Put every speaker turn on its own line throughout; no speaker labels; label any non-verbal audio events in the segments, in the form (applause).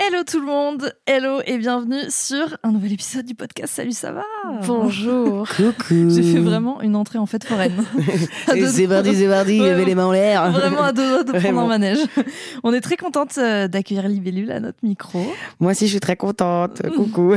Hello tout le monde, hello et bienvenue sur un nouvel épisode du podcast Salut ça va?
Bonjour. (laughs)
Coucou.
J'ai fait vraiment une entrée en fête foraine. (laughs)
C'est parti, c'est parti, levez les mains en l'air.
Vraiment à deux doigts de prendre un manège. On est très contente euh, d'accueillir Libellule à notre micro.
Moi aussi, je suis très contente. (laughs) Coucou.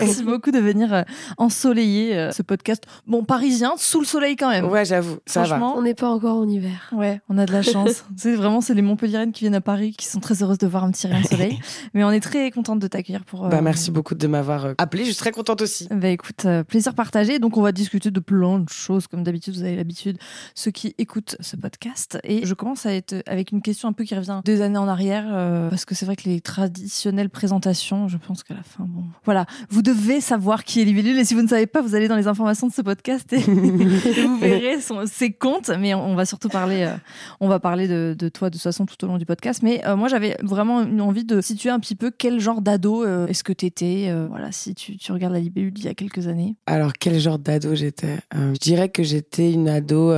Merci beaucoup de venir euh, ensoleiller euh, ce podcast. Bon, parisien, sous le soleil quand même.
Ouais, j'avoue, ça va.
Franchement,
On n'est pas encore en hiver.
Ouais, on a de la chance. c'est vraiment c'est les Montpelliéraines qui viennent à Paris qui sont très heureuses de voir un petit rayon de soleil. Mais on est très contente de t'accueillir pour. euh,
Bah, merci beaucoup de m'avoir euh, appelé. Je suis très contente aussi.
Bah écoute, euh, plaisir partagé. Donc on va discuter de plein de choses comme d'habitude. Vous avez l'habitude, ceux qui écoutent ce podcast. Et je commence à être avec une question un peu qui revient des années en arrière euh, parce que c'est vrai que les traditionnelles présentations, je pense qu'à la fin, bon, voilà, vous devez savoir qui est Libellule. Et si vous ne savez pas, vous allez dans les informations de ce podcast et, et (laughs) vous verrez son- ses comptes. Mais on, on va surtout parler, euh, on va parler de, de toi de toute façon tout au long du podcast. Mais euh, moi j'avais vraiment une envie de situer un petit peu quel genre d'ado euh, est-ce que t'étais. euh, voilà, si tu, tu regardes la Libellule d'il y a quelques années.
Alors, quel genre d'ado j'étais Euh, Je dirais que j'étais une ado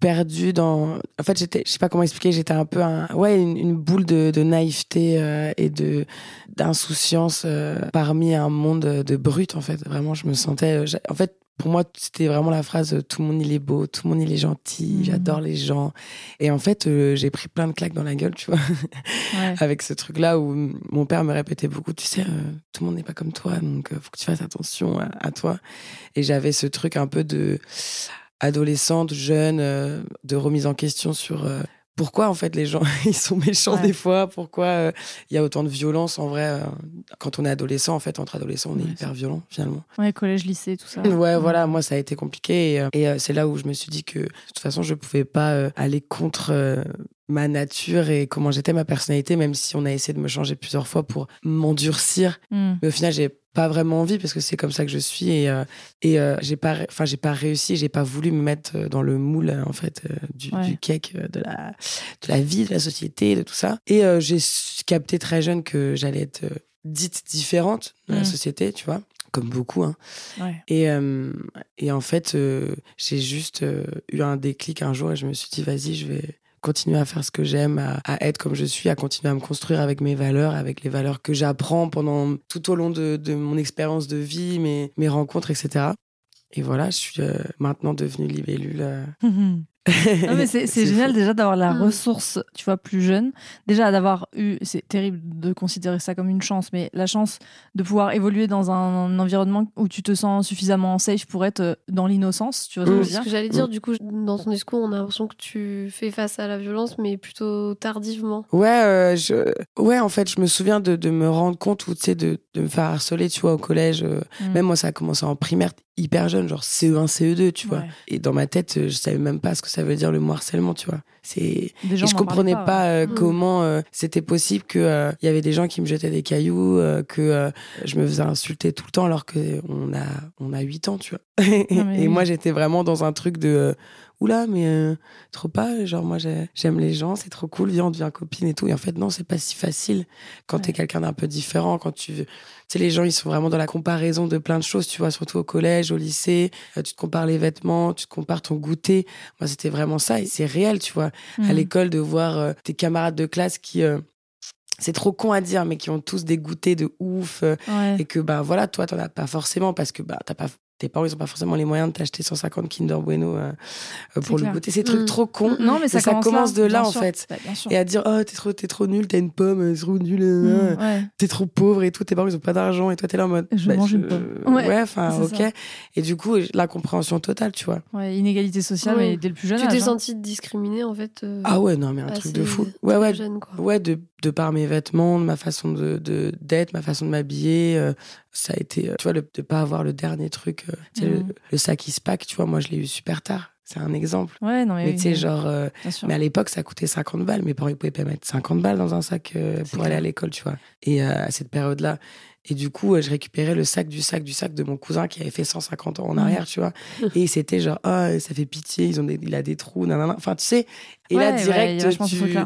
perdue dans. En fait, j'étais, je sais pas comment expliquer, j'étais un peu un... ouais, une, boule de, naïveté et de d'insouciance parmi un monde de brutes, en fait. Vraiment, je me sentais. En fait, pour moi, c'était vraiment la phrase euh, tout le monde il est beau, tout le monde il est gentil,
Mhm.
j'adore les gens. Et en fait, euh, j'ai pris plein de claques dans la gueule, tu vois.
Ouais. (laughs)
avec ce truc-là où mon père me répétait beaucoup, tu sais, euh, tout le monde n'est pas comme toi, donc euh, faut que tu fasses attention à, à toi. Et j'avais ce truc un peu de adolescente, jeune, de remise en question sur pourquoi en fait les gens (laughs) ils sont méchants
Ouais.
des fois, pourquoi euh, il y a autant de violence en vrai. euh, quand on est adolescent, en fait, entre adolescents, on est
Ouais,
hyper violent finalement.
Ouais, collège, lycée, tout ça.
Ouais, voilà, moi ça a été compliqué et, euh, et, euh, c'est là où je me suis dit que de toute façon je pouvais pas aller contre ma nature et comment j'étais, ma personnalité, même si on a essayé de me changer plusieurs fois pour m'endurcir.
Mm.
Mais au final, j'ai pas vraiment envie parce que c'est comme ça que je suis et, euh, et euh, j'ai pas, enfin j'ai pas réussi, j'ai pas voulu me mettre euh, dans le moule en fait euh, du,
Ouais.
du cake de la de la vie, de la société, de tout ça. Et j'ai capté très jeune que j'allais être dite différente de la
Mm.
société, tu vois, comme beaucoup. Hein.
Ouais.
Et, et en fait, j'ai juste eu un déclic un jour et je me suis dit, vas-y, je vais continuer à faire ce que j'aime, à, être comme je suis, à continuer à me construire avec mes valeurs, avec les valeurs que j'apprends pendant tout au long de, mon expérience de vie, mes, mes rencontres, etc. Et voilà, je suis euh, maintenant devenue libellule. euh.
Non, mais (laughs) c'est c'est génial
fou.
déjà d'avoir la
Mm.
ressource, tu vois, plus jeune. Déjà d'avoir eu, c'est terrible de considérer ça comme une chance, mais la chance de pouvoir évoluer dans un, environnement où tu te sens suffisamment safe pour être euh, dans l'innocence, tu vois ce que
Mm.
je veux
Ce
dire
que j'allais dire, du coup, dans ton discours, on a l'impression que tu fais face à la violence, mais plutôt tardivement.
Ouais, euh, je... ouais, en fait, je me souviens de, de me rendre compte, ou tu sais, de, de me faire harceler, tu vois, au collège. euh,
Mm.
Même moi, ça a commencé en primaire, hyper jeune, genre CE1, CE2, tu vois.
Ouais.
Et dans ma tête, je savais même pas ce que ça veut dire le mot harcèlement, tu vois. C'est et je comprenais pas, euh,
Mm.
comment euh, c'était possible que euh, il y avait des gens qui me jetaient des cailloux, euh, que euh, je me faisais insulter tout le temps alors que on a on a 8 ans, tu vois. (laughs)
mais
et moi j'étais vraiment dans un truc de euh, oula mais euh, trop pas, genre moi j'ai- j'aime les gens, c'est trop cool, viens on devient copine et tout. Et en fait non, c'est pas si facile quand t'es quelqu'un d'un peu différent, quand tu tu sais les gens ils sont vraiment dans la comparaison de plein de choses, tu vois, surtout au collège, au lycée, euh, tu te compares les vêtements, tu te compares ton goûter. Moi c'était vraiment ça et c'est réel, tu vois à
Mm.
l'école de voir euh, tes camarades de classe qui c'est trop con à dire mais qui ont tous des goûters de ouf
Ouais.
et que bah voilà toi t'en as pas forcément parce que bah t'as pas tes parents, ils ont pas forcément les moyens de t'acheter 150 Kinder Bueno euh, euh, pour le
clair.
goûter. C'est des trucs
Mm.
trop cons.
Non, mais ça,
ça commence de là, en
sûr.
fait.
Bah.
Et à dire, oh, t'es trop, t'es trop nul, t'as une pomme, elle est trop euh,
Mm, ouais.
t'es trop pauvre et tout, tes parents, ils ont pas d'argent et toi, t'es là en mode. bah,
Je mange une pomme. Ouais,
Ouais, enfin,
c'est
ok.
ça.
Et du coup, la compréhension totale, tu vois.
Ouais, inégalité sociale,
Ouais.
mais dès le plus jeune
Tu t'es
hein.
senti discriminée en fait euh,
Ah ouais, non, mais un truc de fou. Ouais, ouais.
jeune, quoi.
Ouais, de, de par mes vêtements, de ma façon de de- d'être, ma façon de m'habiller, euh, ça a été, euh, tu vois, le, de pas avoir le dernier truc, euh, tu sais,
Mhm.
le, le sac Ispac, tu vois, moi je l'ai eu super tard. C'est un exemple.
Ouais, non, mais,
Mais
oui,
tu sais, genre, euh, mais à l'époque, ça coûtait 50 balles. Mes parents, ils pouvaient pas mettre 50 balles dans un sac euh, pour aller à l'école, tu vois. Et euh, à cette période-là. Et du coup, je récupérais le sac du sac du sac de mon cousin qui avait fait 150 ans en
Mhm.
arrière, tu vois. (laughs) Et c'était genre, ah, ça fait pitié, ils ont des, il a des trous, nanana. Enfin, tu sais. Et là,
Ouais, y
direct, tu...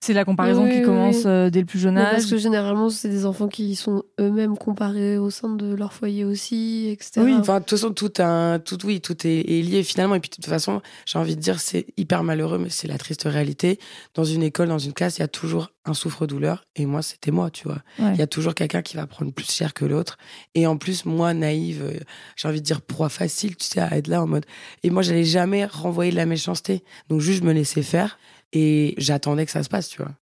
C'est la comparaison
Oui,
qui
oui,
commence
oui.
euh, dès le plus jeune
Mais
âge.
Parce que généralement, c'est des enfants qui sont eux-mêmes comparés au sein de leur foyer aussi, etc.
Oui, enfin, de toute façon, tout, un, tout, oui, tout est, est lié finalement. Et puis, de toute façon, j'ai envie de dire, c'est hyper malheureux, mais c'est la triste réalité. Dans une école, dans une classe, il y a toujours un souffre-douleur. Et moi, c'était moi, tu vois.
Ouais.
Il y a toujours quelqu'un qui va prendre plus cher que l'autre. Et en plus, moi, naïve, euh, j'ai envie de dire proie facile, tu sais, à être là en mode. Et moi, j'allais jamais renvoyer de la méchanceté. Donc, juste, je me laissais faire. Et j'attendais que ça se passe, tu vois.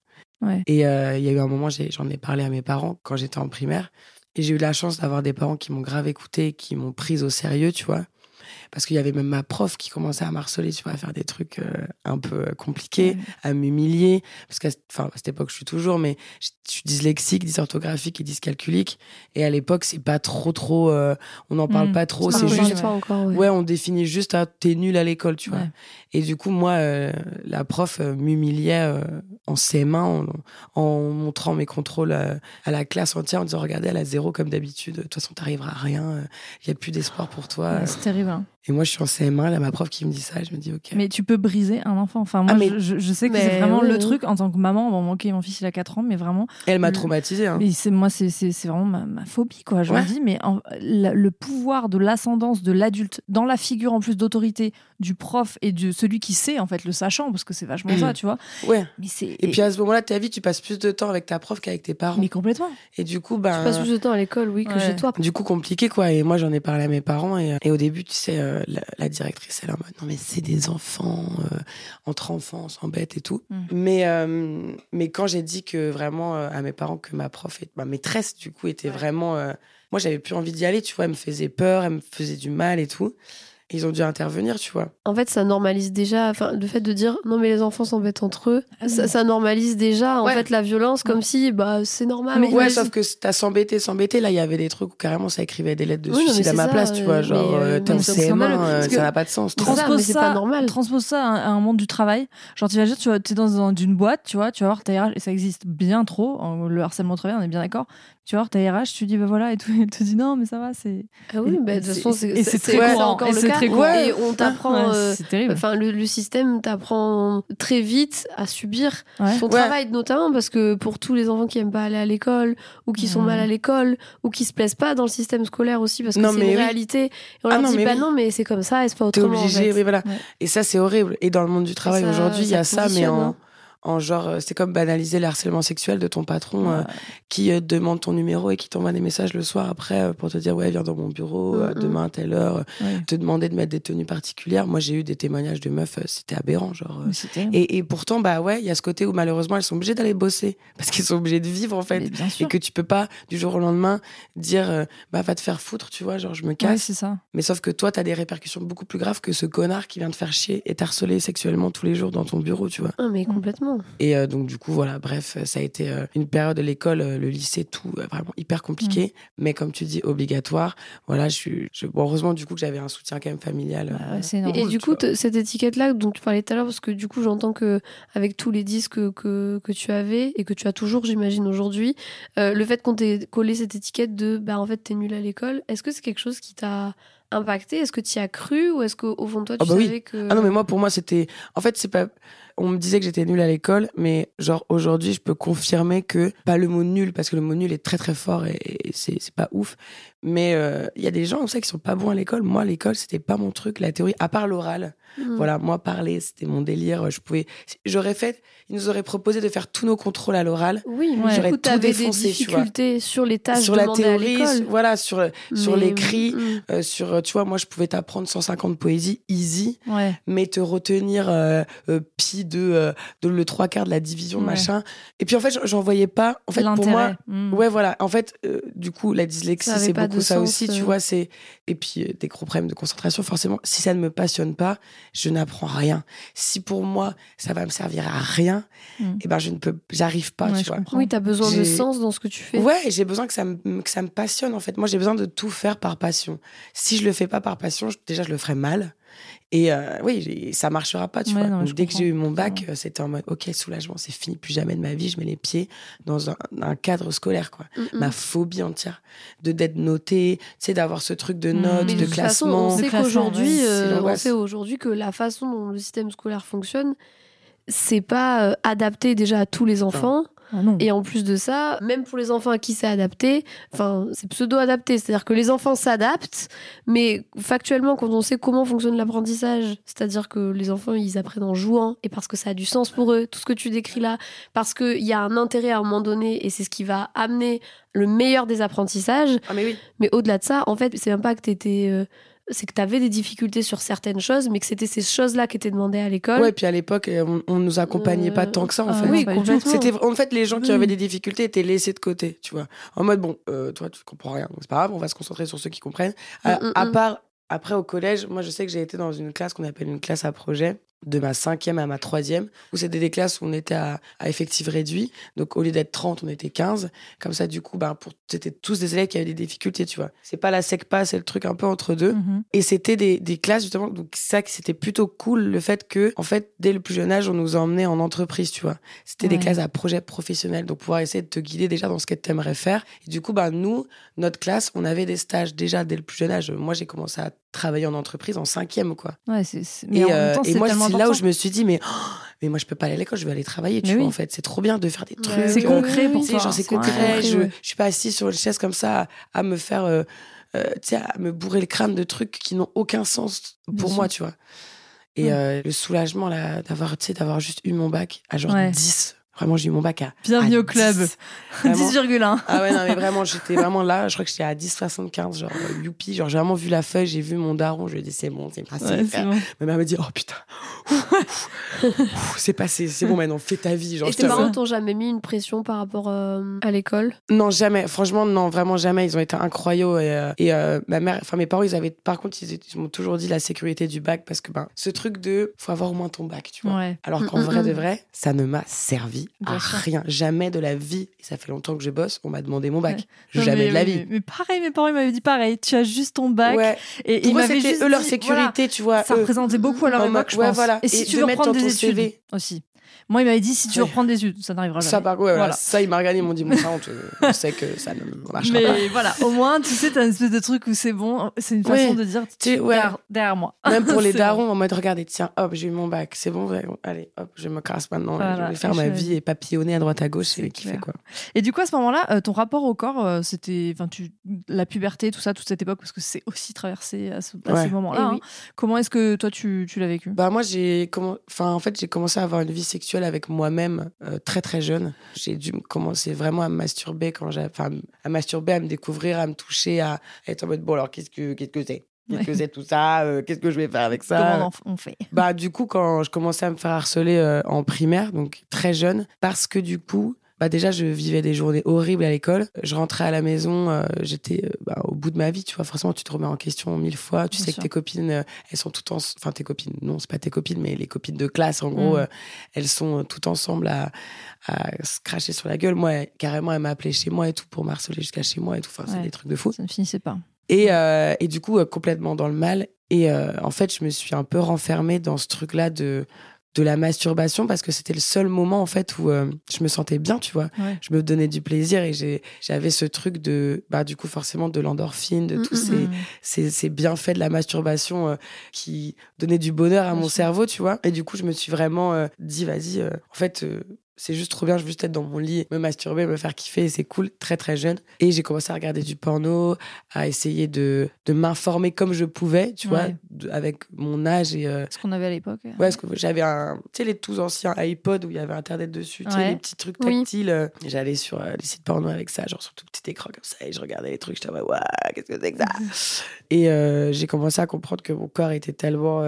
Ouais.
Et euh, il y a eu un moment, j'en ai parlé à mes parents quand j'étais en primaire. Et j'ai eu la chance d'avoir des parents qui m'ont grave écouté, qui m'ont prise au sérieux, tu vois. Parce qu'il y avait même ma prof qui commençait à m'harceler, tu vois, à faire des trucs euh, un peu euh, compliqués, à m'humilier. Parce qu'à enfin, à cette époque, je suis toujours, mais je je suis dyslexique, dysorthographique et dyscalculique. Et à l'époque, c'est pas trop, trop. euh, on n'en parle
Mm.
pas trop.
C'est
juste.
Ouais.
encore. Ouais.
Ouais, on définit juste, ah, t'es nul à l'école, tu vois.
Ouais.
Et du coup, moi, euh, la prof m'humiliait en ses mains, en, en montrant mes contrôles euh, à la classe entière, en disant, regardez, elle a zéro comme d'habitude. De toute façon, t'arriveras à rien. Il y a plus d'espoir pour toi.
C'est terrible. hein.
Et moi, je suis en CM1, là, ma prof qui me dit ça, je me dis, ok.
Mais tu peux briser un enfant. Enfin, moi,
Ah, mais-
je, sais que
Mais
c'est vraiment
oui,
le
oui.
truc en tant que maman. Bon, ok, mon fils, il a 4 ans, mais vraiment.
Elle m'a traumatisée. Hein.
Mais c'est moi, c'est c'est- c'est vraiment ma, ma phobie, quoi. Je
Ouais.
me dis, mais en- la- le pouvoir de l'ascendance de l'adulte dans la figure en plus d'autorité du prof et de celui qui sait, en fait, le sachant, parce que c'est vachement
Mhm.
ça, tu vois.
Ouais.
Mais c'est.
Et puis à ce moment-là de ta vie, tu passes plus de temps avec ta prof qu'avec tes parents.
Mais complètement.
Et du coup,
Tu
ben.
passes plus de temps à l'école, oui, que
Ouais.
chez toi.
Du coup, compliqué, quoi. Et moi, j'en ai parlé à mes parents. Et, et au début, tu sais, euh, la, la directrice, elle est en mode, non, mais c'est des enfants, euh, entre enfants, on s'embête et tout.
Mm.
Mais, euh, mais quand j'ai dit que vraiment euh, à mes parents que ma prof, et ma maîtresse, du coup, était vraiment. moi, j'avais plus envie d'y aller, tu vois. Elle me faisait peur, elle me faisait du mal et tout. Ils ont dû intervenir, tu vois.
En fait, ça normalise déjà, enfin, le fait de dire non, mais les enfants s'embêtent entre eux,
Ah
ça, ça normalise déjà, en
Ouais.
fait, la violence, comme si, bah, c'est normal.
Mais
Ouais, sauf que t'as s'embêté, s'embêté. Là, il y avait des trucs où carrément ça écrivait des lettres de
Oui,
suicide à
c'est
ma
ça,
place, tu vois.
euh,
Genre, euh,
euh,
t'es en
mais c'est
CM1,
normal,
euh, ça n'a pas de sens.
C'est ça,
Transpose
c'est pas normal.
Transpose ça à un, monde du travail. Genre, t'imagines, tu vois, t'es dans, dans une boîte, tu vois, tu vas voir ta RH, et ça existe bien trop, le harcèlement au travail, on est bien d'accord. Tu vas voir ta RH, tu dis, bah voilà, et tout, (laughs) elle te dit, non, mais ça va, c'est.
Ah oui, bah, de toute
c'est-
façon, c'est
c'est très
c'est
courant,
le
c'est
courant.
Et on t'apprend.
Ouais,
euh,
c'est terrible.
Enfin, le, le système t'apprend très vite à subir
Ouais.
Ouais.
travail, notamment parce que pour tous les enfants qui aiment pas aller à l'école, ou qui sont
Mhm.
mal à l'école, ou qui se plaisent pas dans le système scolaire aussi, parce que
Non,
c'est une
oui.
réalité. Et on
Ah
leur
non,
dit,
mais
bah
oui.
non, mais c'est comme ça, et c'est pas
T'es
autrement. en
obligé,
fait.
oui, voilà.
Ouais.
Et ça, c'est horrible. Et dans le monde du travail
ça-
aujourd'hui, il y a
ça
mais en,
hein.
En genre, euh, c'est comme banaliser le harcèlement sexuel de ton patron euh,
Ouais.
qui euh, demande ton numéro et qui t'envoie des messages le soir après euh, pour te dire, ouais, viens dans mon bureau, demain à telle heure, euh,
Ouais.
te demander de mettre des tenues particulières. Moi, j'ai eu des témoignages de meufs, euh, c'était aberrant, genre. euh. Et, et pourtant, bah ouais, il y a ce côté où malheureusement, elles sont obligées d'aller bosser parce qu'elles sont obligées de vivre, en fait. Et que tu peux pas, du jour au lendemain, dire, euh, bah va te faire foutre, tu vois, genre je me
Ouais,
casse.
c'est ça.
Mais sauf que toi, t'as des répercussions beaucoup plus graves que ce connard qui vient te faire chier et t'harceler sexuellement tous les jours dans ton bureau, tu vois.
Ah, mais complètement.
Et euh, donc, du coup, voilà, bref, ça a été euh, une période de l'école, euh, le lycée, tout, euh, vraiment hyper compliqué. Mais comme tu dis, obligatoire. Voilà, je suis. je- Bon, heureusement, du coup, que j'avais un soutien quand même familial.
Bah
euh,
c'est
Et,
énorme.
et du
tu
coup, cette étiquette-là dont tu parlais tout à l'heure, parce que du coup, j'entends que avec tous les disques que, que, que tu avais et que tu as toujours, j'imagine, aujourd'hui, euh, le fait qu'on t'ait collé cette étiquette de bah en fait, t'es nul à l'école, est-ce que c'est quelque chose qui t'a impacté? Est-ce que tu y as cru? Ou est-ce qu'au fond de toi, tu
Ah bah oui.
savais que.
Ah non, mais moi, pour moi, c'était. En fait, c'est pas. On me disait que j'étais nulle à l'école, mais genre aujourd'hui, je peux confirmer que pas le mot nul, parce que le mot nul est très très fort et, et c'est c'est pas ouf. Mais euh, il y a des gens comme ça qui sont pas bons à l'école. Moi, l'école, c'était pas mon truc, la théorie, à part l'oral.
Mm.
Voilà, moi, parler, c'était mon délire. Je pouvais, j'aurais fait, ils nous auraient proposé de faire tous nos contrôles à l'oral.
Oui,
Ouais.
J'aurais tout
t'avais des
défoncé, tu vois.
difficultés sur les tâches
sur la
à
théorie,
l'école.
sur- voilà, sur, sur
Mais-
l'écrit,
Mm.
euh, sur, tu vois, moi, je pouvais t'apprendre 150 poésies easy,
Ouais.
mais te retenir euh, euh, pi de, euh, de le trois quarts de la division,
Ouais.
machin. Et puis, en fait, j'en- voyais pas. En fait, pour moi,
L'intérêt. Mm.
Ouais, voilà. En fait, euh, du coup, la dyslexie, c'est
pas
beaucoup ça
sens,
aussi, tu
euh.
vois. C'est et puis euh, des gros problèmes de concentration. Forcément, si ça ne me passionne pas, je n'apprends rien. Si pour moi, ça va me servir à rien,
Mm.
et ben je ne peux, j'arrive pas,
Ouais,
tu vois.
comprends.
Oui, t'as besoin de sens dans ce que tu fais.
Ouais, j'ai besoin que ça me que ça me passionne en fait. Moi, j'ai besoin de tout faire par passion. Si je le fais pas par passion, je- déjà je le ferai mal. Et euh, oui, ça marchera pas, tu
Ouais,
vois.
non,
Donc,
je
dès que j'ai eu mon bac, euh, c'était en mode OK, soulagement, c'est fini, plus jamais de ma vie, je mets les pieds dans un, un cadre scolaire quoi.
Mm, mm.
Ma phobie entière de d'être noté, tu sais d'avoir ce truc de
Mm.
notes,
Mais
de,
de toute façon,
classement.
on sait
classement,
qu'aujourd'hui, euh, on sait aujourd'hui que la façon dont le système scolaire fonctionne, c'est pas euh, adapté déjà à tous les enfants.
Ah.
Et en plus de ça, même pour les enfants à qui c'est adapté, enfin, c'est pseudo-adapté. C'est-à-dire que les enfants s'adaptent, mais factuellement, quand on sait comment fonctionne l'apprentissage, c'est-à-dire que les enfants, ils apprennent en jouant, et parce que ça a du sens pour eux, tout ce que tu décris là, parce qu'il y a un intérêt à un moment donné, et c'est ce qui va amener le meilleur des apprentissages.
Ah mais oui.
Mais au-delà de ça, en fait, c'est même pas que t'étais... euh, c'est que t'avais des difficultés sur certaines choses, mais que c'était ces choses-là qui étaient demandées à l'école.
Ouais, puis à l'époque, euh, on, on nous accompagnait pas
Euh,
tant que ça en
ah
fait.
oui, complètement.
C'était en fait les gens qui
Oui.
avaient des difficultés étaient laissés de côté, tu vois. En mode bon, euh, toi tu comprends rien, donc c'est pas grave, on va se concentrer sur ceux qui comprennent. À,
Mm, mm,
à
mm.
part après au collège, moi je sais que j'ai été dans une classe qu'on appelle une classe à projet de ma cinquième à ma troisième, où c'était des classes où on était à, à effectif réduit. Donc au lieu d'être 30, on était 15. Comme ça, du coup, ben, pour, c'était tous des élèves qui avaient des difficultés, tu vois. C'est pas la SECPA, c'est le truc un peu entre deux.
Mhm.
Et c'était des, des classes, justement, donc ça, que c'était plutôt cool, le fait que, en fait, dès le plus jeune âge, on nous a emmenés en entreprise, tu vois. C'était des classes à projet professionnel, donc pouvoir essayer de te guider déjà dans ce que tu aimerais faire. Et du coup, bah, nous, notre classe, on avait des stages déjà dès le plus jeune âge. Moi, j'ai commencé à travailler en entreprise en cinquième, quoi.
Ouais, c'est- c'est- mais
Et,
en même
euh,
temps,
et
c'est
moi, c'est là où je me suis dit, mais, oh, mais moi, je peux pas aller à l'école, je vais aller travailler, tu
Mais
vois,
oui.
en fait. C'est trop bien de faire des trucs.
C'est
euh,
concret pour
tu sais,
toi.
genre, c'est
C'est
concret.
concret,
je,
ouais.
suis pas assise sur une chaise comme ça à, à me faire, euh, euh, à me bourrer le crâne de trucs qui n'ont aucun sens pour
Bien
moi,
sûr.
tu vois. Et
Ouais.
euh, le soulagement, là, d'avoir, d'avoir juste eu mon bac à genre
Ouais.
10. Vraiment, j'ai eu mon bac à.
Bienvenue
à
au club.
10. (laughs) Vraiment.
10,1.
Ah ouais, non, mais vraiment, j'étais vraiment là. Je crois que j'étais à 10,75. Genre, euh, youpi. Genre, j'ai vraiment vu la feuille, j'ai vu mon daron. Je lui ai dit, c'est bon, c'est passé.
Ouais, bon.
Ma mère me dit, oh putain, c'est passé, c'est bon maintenant, fais ta vie. Genre,
Et tes
te-
parents t'ont jamais mis une pression par rapport euh, à l'école?
Non, jamais. Franchement, non, vraiment jamais. Ils ont été incroyables. Et, euh, et euh, ma mère, enfin mes parents, ils avaient. Par contre, ils, ils m'ont toujours dit la sécurité du bac parce que ben, ce truc de, faut avoir au moins ton bac, tu vois.
Ouais.
Alors qu'en
Mm, mm,
vrai
mm.
de vrai, ça ne m'a servi
Bien
à
sûr.
rien. Jamais de la vie. Et ça fait longtemps que je bosse. On m'a demandé mon bac. (laughs)
Non,
Jamais
mais,
de la vie.
Mais, mais pareil, mes parents m'avaient dit pareil. Tu as juste ton bac.
Ouais.
Et
Pour
ils
eux,
juste
eux leur sécurité, tu vois.
ça
eux.
représentait beaucoup à leur époque, je
ouais,
pense.
voilà.
Et si
Et
tu veux
mettre
reprendre
dans
des
ton
études aussi. Moi, il m'avait dit si tu veux reprendre des études, ça n'arrivera jamais.
Ça, par contre, ouais, voilà.
Voilà.
ça, ils m'ont regardé, ils m'ont dit, bon, ça, on, te- on sait que ça ne marchera pas.
Mais voilà, au moins, tu sais, t'as une espèce de truc où c'est bon. C'est une façon
Ouais.
de dire
Tu- ouais.
derrière, derrière moi.
Même pour (laughs) les darons, en mode regardez, tiens, hop, j'ai eu mon bac, c'est bon, ouais, allez, hop, je me casse maintenant,
Voilà,
je vais faire ma vie et papillonner à droite à gauche,
C'est
qui fait quoi.
Et du coup, à ce moment-là, euh, ton rapport au corps, euh, c'était, enfin, tu, la puberté, tout ça, toute cette époque, parce que c'est aussi traversé à ce, à
Ouais.
ces moments-là.
Eh
hein.
oui.
Comment est-ce que toi, tu, tu l'as vécu?
Bah moi j'ai enfin en fait j'ai commencé à avoir une vie sexuelle avec moi-même euh, très très jeune. J'ai dû me commencer vraiment à me masturber quand j'ai enfin à masturber, à me découvrir, à me toucher, à être en mode bon alors qu'est-ce que qu'est-ce que c'est? Qu'est-ce que c'est tout ça? Euh, Qu'est-ce que je vais faire avec ça?
Comment on en- on fait?
Bah du coup quand je commençais à me faire harceler euh, en primaire, donc très jeune, parce que du coup bah déjà je vivais des journées horribles à l'école. Je rentrais à la maison, euh, j'étais euh, bah, au bout de ma vie, tu vois. Forcément tu te remets en question mille fois. Tu
Bien
sais
sûr.
que tes copines, euh, elles sont toutes en, enfin tes copines, non c'est pas tes copines, mais les copines de classe en gros,
Mm.
euh, elles sont toutes ensemble à, à se cracher sur la gueule. Moi carrément elle m'a appelé chez moi et tout pour m'harceler jusqu'à chez moi et tout. Enfin c'est des trucs de fou.
Ça ne finissait pas.
Et, et du coup, complètement dans le mal. Et en fait, je me suis un peu renfermée dans ce truc-là de, de la masturbation parce que c'était le seul moment, en fait, où euh, je me sentais bien, tu vois.
Ouais.
Je me donnais du plaisir et j'ai- j'avais ce truc de, bah, du coup, forcément, de l'endorphine, de
Mm,
tous
mm,
ces,
Mm.
ces, ces bienfaits de la masturbation euh, qui donnaient du bonheur à
Bien
mon
sûr.
cerveau, tu vois. Et du coup, je me suis vraiment euh, dit, vas-y, euh, en fait, euh, c'est juste trop bien, je veux juste être dans mon lit, me masturber, me faire kiffer, c'est cool, très très jeune. Et j'ai commencé à regarder du porno, à essayer de, de m'informer comme je pouvais, tu vois, de- avec mon âge et. euh,
Ce qu'on avait à l'époque.
Ouais, parce que j'avais un, tu sais, les tout anciens iPod où il y avait Internet dessus, tu sais, les petits trucs
Oui.
tactiles. euh, J'allais sur euh, les sites porno avec ça, genre sur tout petit écran comme ça, et je regardais les trucs, j'étais en mode, Ouah, qu'est-ce que c'est que ça? (laughs) Et j'ai commencé à comprendre que mon corps était tellement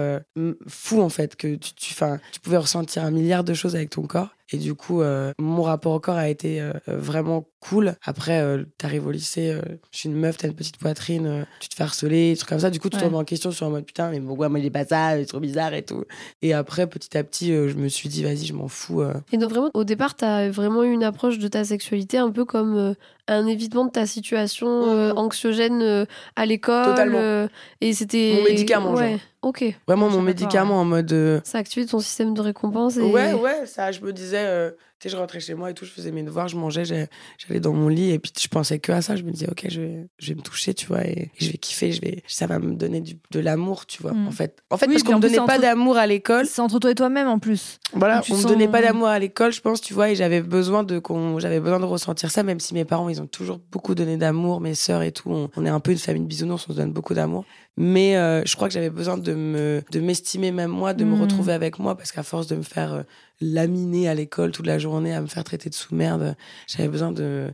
fou, en fait, que tu, tu, 'fin, tu pouvais ressentir un milliard de choses avec ton corps. Et du coup, euh, mon rapport au corps a été euh, vraiment cool. Après, euh, t'arrives au lycée, je suis une meuf, t'as une petite poitrine, tu te fais harceler, des trucs comme ça. Du coup, tu te remets en question sur un mode putain, mais pourquoi moi j'ai pas ça, c'est trop bizarre et tout. Et après, petit à petit, je me suis dit, vas-y, je m'en fous.
Et donc vraiment, au départ, t'as vraiment eu une approche de ta sexualité un peu comme un évitement de ta situation euh,
Mhm.
anxiogène euh, à l'école.
Totalement.
euh, et c'était
Mon médicament,
Ouais.
genre.
Ok.
Vraiment,
Je
mon
pas,
médicament en mode. euh,
Ça a activé ton système de récompense. Et...
Ouais, ouais, ça, je me disais, euh, tu sais, je rentrais chez moi et tout, je faisais mes devoirs, je mangeais, j'allais dans mon lit et puis je pensais que à ça. Je me disais, ok, je vais, je vais me toucher, tu vois, et, je vais kiffer, je vais, ça va me donner du, de l'amour, tu vois,
Mm.
en fait. En fait,
Oui,
parce qu'on me donnait pas d'amour à l'école.
C'est entre toi et toi-même en plus.
Voilà, on me
sens-
donnait pas d'amour à l'école, je pense, tu vois, et j'avais besoin de qu'on, j'avais besoin de ressentir ça, même si mes parents, ils ont toujours beaucoup donné d'amour, mes sœurs et tout. On, on est un peu une famille de bisounours, on se donne beaucoup d'amour. Mais euh, je crois que j'avais besoin de me, de m'estimer même moi, de me
Mhm.
retrouver avec moi, parce qu'à force de me faire euh, laminer à l'école toute la journée, à me faire traiter de sous-merde, j'avais besoin de,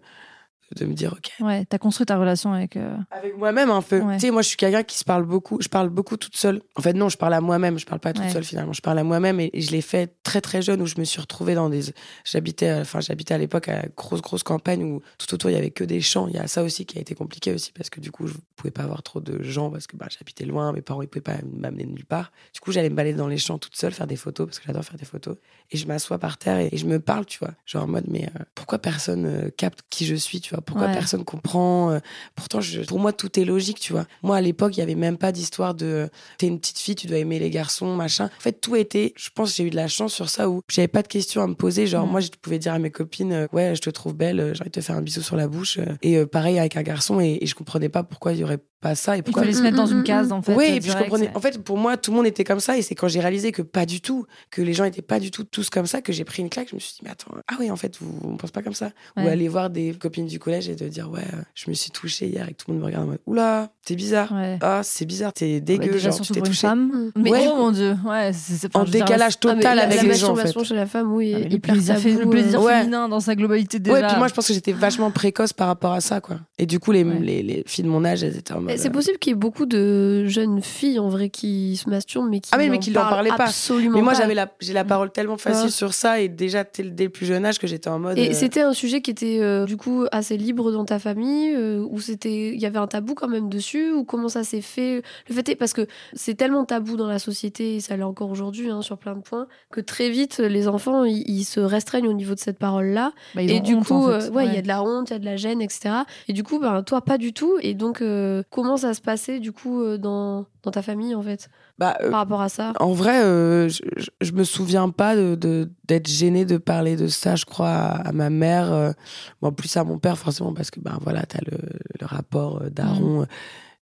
de me dire, ok,
Ouais, t'as construit ta relation avec. euh,
avec moi-même un peu.
Ouais.
Tu sais, moi, je suis quelqu'un qui se parle beaucoup. Je parle beaucoup toute seule. En fait, non, je parle à moi-même. Je parle pas toute
Ouais.
seule finalement. Je parle à moi-même et, et je l'ai fait très très jeune où je me suis retrouvée dans des. J'habitais, euh, enfin, j'habitais à l'époque à la grosse grosse campagne où tout autour il y avait que des champs. Il y a ça aussi qui a été compliqué aussi parce que du coup, je pouvais pas avoir trop de gens parce que bah, j'habitais loin. Mes parents ils pouvaient pas m'amener nulle part. Du coup, j'allais me balader dans les champs toute seule, faire des photos parce que j'adore faire des photos. Et je m'assois par terre et, et je me parle, tu vois, genre en mode mais euh, pourquoi personne euh, capte qui je suis, tu vois? Pourquoi
Ouais.
personne comprend euh, Pourtant, je- pour moi, tout est logique, tu vois. Moi, à l'époque, il y avait même pas d'histoire de t'es une petite fille, tu dois aimer les garçons, machin. En fait, tout était. Je pense que j'ai eu de la chance sur ça où j'avais pas de questions à me poser. Genre,
Mm.
moi, je pouvais dire à mes copines, euh, ouais, je te trouve belle, euh, j'ai envie de te faire un bisou sur la bouche. et euh, pareil avec un garçon, et, et je comprenais pas pourquoi il y aurait pas ça et
Il fallait se mettre dans
Mm, mm,
une case
mm.
en fait.
Oui, et puis je comprenais. En fait, pour moi, tout le monde était comme ça. Et c'est quand j'ai réalisé que pas du tout, que les gens étaient pas du tout tous comme ça, que j'ai pris une claque. Je me suis dit, mais attends, ah oui, en fait, vous, on pense pas comme ça. Ou
Ouais.
aller voir des copines du collège et de dire, ouais, euh, je me suis touchée hier et que tout le monde me regarde en mode, oula, t'es bizarre.
Ouais.
Ah, c'est bizarre, t'es
Ouais,
dégueu,
déjà,
genre, tu t'es touchée.
femme.
Mm.
Mais
Ouais.
oh mon dieu, ouais, c'est
En décalage
Ah,
total avec
la
les gens, en fait.
chez la femme, oui,
Ah, le
hyper
plaisir, fait- le plaisir.
Ouais.
féminin dans sa globalité déjà.
Ouais, puis moi, je pense que j'étais vachement précoce par rapport à ça, quoi. Et du coup,
Ouais.
les filles de mon âge, elles étaient en mode.
C'est
euh,
possible qu'il y ait beaucoup de jeunes filles en vrai qui se masturbent mais qui
Ah oui, mais qui n'en parlaient pas.
absolument
Mais moi, j'avais la, j'ai la parole tellement facile
Ouais.
sur ça et déjà dès, le- plus jeune âge que j'étais en mode.
Et
euh,
c'était un sujet qui était euh, du coup assez libre dans ta famille euh, ou c'était il y avait un tabou quand même dessus ou comment ça s'est fait? Le fait est parce que c'est tellement tabou dans la société et ça l'est encore aujourd'hui hein, sur plein de points que très vite les enfants ils, se restreignent au niveau de cette parole là
Bah,
et du
honte,
coup
en fait.
ouais il y a de la honte il y a de la gêne etc et du coup ben toi pas du tout et donc euh, comment ça se passait du coup euh, dans dans ta famille en fait
bah, euh,
par rapport à ça?
En vrai, euh, je, je, je me souviens pas de, de- d'être gênée de parler de ça, je crois, à, à ma mère. euh, bon, plus à mon père, forcément, parce que ben voilà, t'as le, le rapport euh, daron.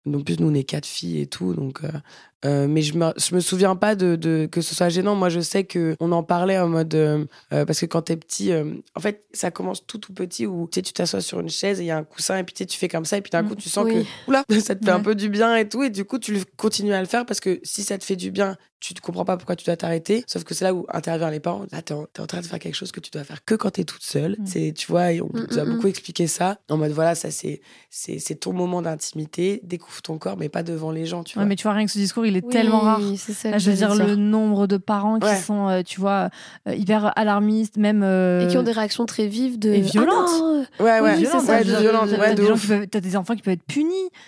Donc, plus nous, on est quatre filles et tout. Donc, euh, mais je me, je me souviens pas de, de que ce soit gênant. Moi, je sais que on en parlait en mode euh, euh, parce que quand t'es petit, euh, en fait, ça commence tout tout petit où tu sais, tu t'assois sur une chaise et il y a un coussin et puis tu sais, tu fais comme ça et puis d'un
Mm.
coup, tu sens
Oui.
que oula, ça te fait un peu du bien et tout et du coup, tu continues à le faire parce que si ça te fait du bien, tu ne comprends pas pourquoi tu dois t'arrêter. Sauf que c'est là où interviennent les parents. Là, t'es en, en train de faire quelque chose que tu dois faire que quand t'es toute seule.
Mm.
C'est, tu vois, et on
Mm,
nous a beaucoup expliqué ça en mode voilà, ça c'est, c'est, c'est ton moment d'intimité. Découvre ton corps, mais pas devant les gens, tu
Ouais,
vois.
mais tu vois, rien que ce discours, il est
Oui,
tellement rare.
c'est ça que
je veux dire, le nombre de parents qui sont, euh, tu vois, euh, hyper alarmistes, même. euh,
et qui ont des réactions très vives de
et violentes.
Ah
Ouais, ouais,
Oui, c'est ça,
ouais,
je veux dire,
violente,
de-
ouais, de
des, gens
ouf.
qui peuvent- t'as des enfants qui peuvent être punis.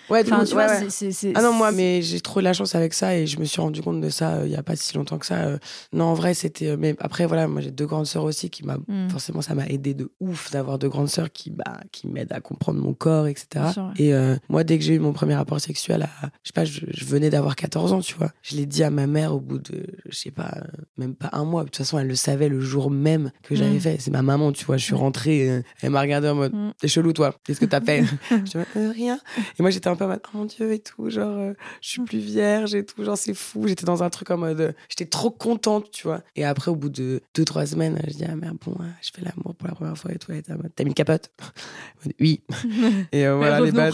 Ouais, de
Enfin, tu
ouais,
vois,
ouais.
c'est-
Ah non, moi, mais j'ai trop eu la chance avec ça et je me suis rendu compte de ça euh, il y a pas si longtemps que ça. euh. non, en vrai, c'était. mais après, voilà, moi, j'ai deux grandes sœurs aussi qui m'a.
Mm.
Forcément, ça m'a aidé de ouf d'avoir deux grandes sœurs qui, bah, qui m'aident à comprendre mon corps, etc.
Sûr.
Et moi, dès que j'ai eu mon premier rapport sexuel, à, je sais pas, je, je venais d'avoir 14 14 ans, tu vois. Je l'ai dit à ma mère au bout de, je sais pas, même pas un mois. De toute façon, elle le savait le jour même que j'avais
Mm.
fait. C'est ma maman, tu vois. Je suis rentrée, euh, elle m'a regardé en mode,
Mm.
t'es chelou, toi. Qu'est-ce que t'as fait? (laughs) Je dis, Euh, rien. Et moi, j'étais un peu en mode, oh mon Dieu, et tout. Genre, euh, je suis plus vierge et tout. Genre, c'est fou. J'étais dans un truc en mode, euh, j'étais trop contente, tu vois. Et après, au bout de deux, trois semaines, je dis, ah merde, bon, je fais l'amour pour la première fois et tout. Elle T'as mis une capote? (laughs) Oui. (laughs) Et euh, voilà, les bases.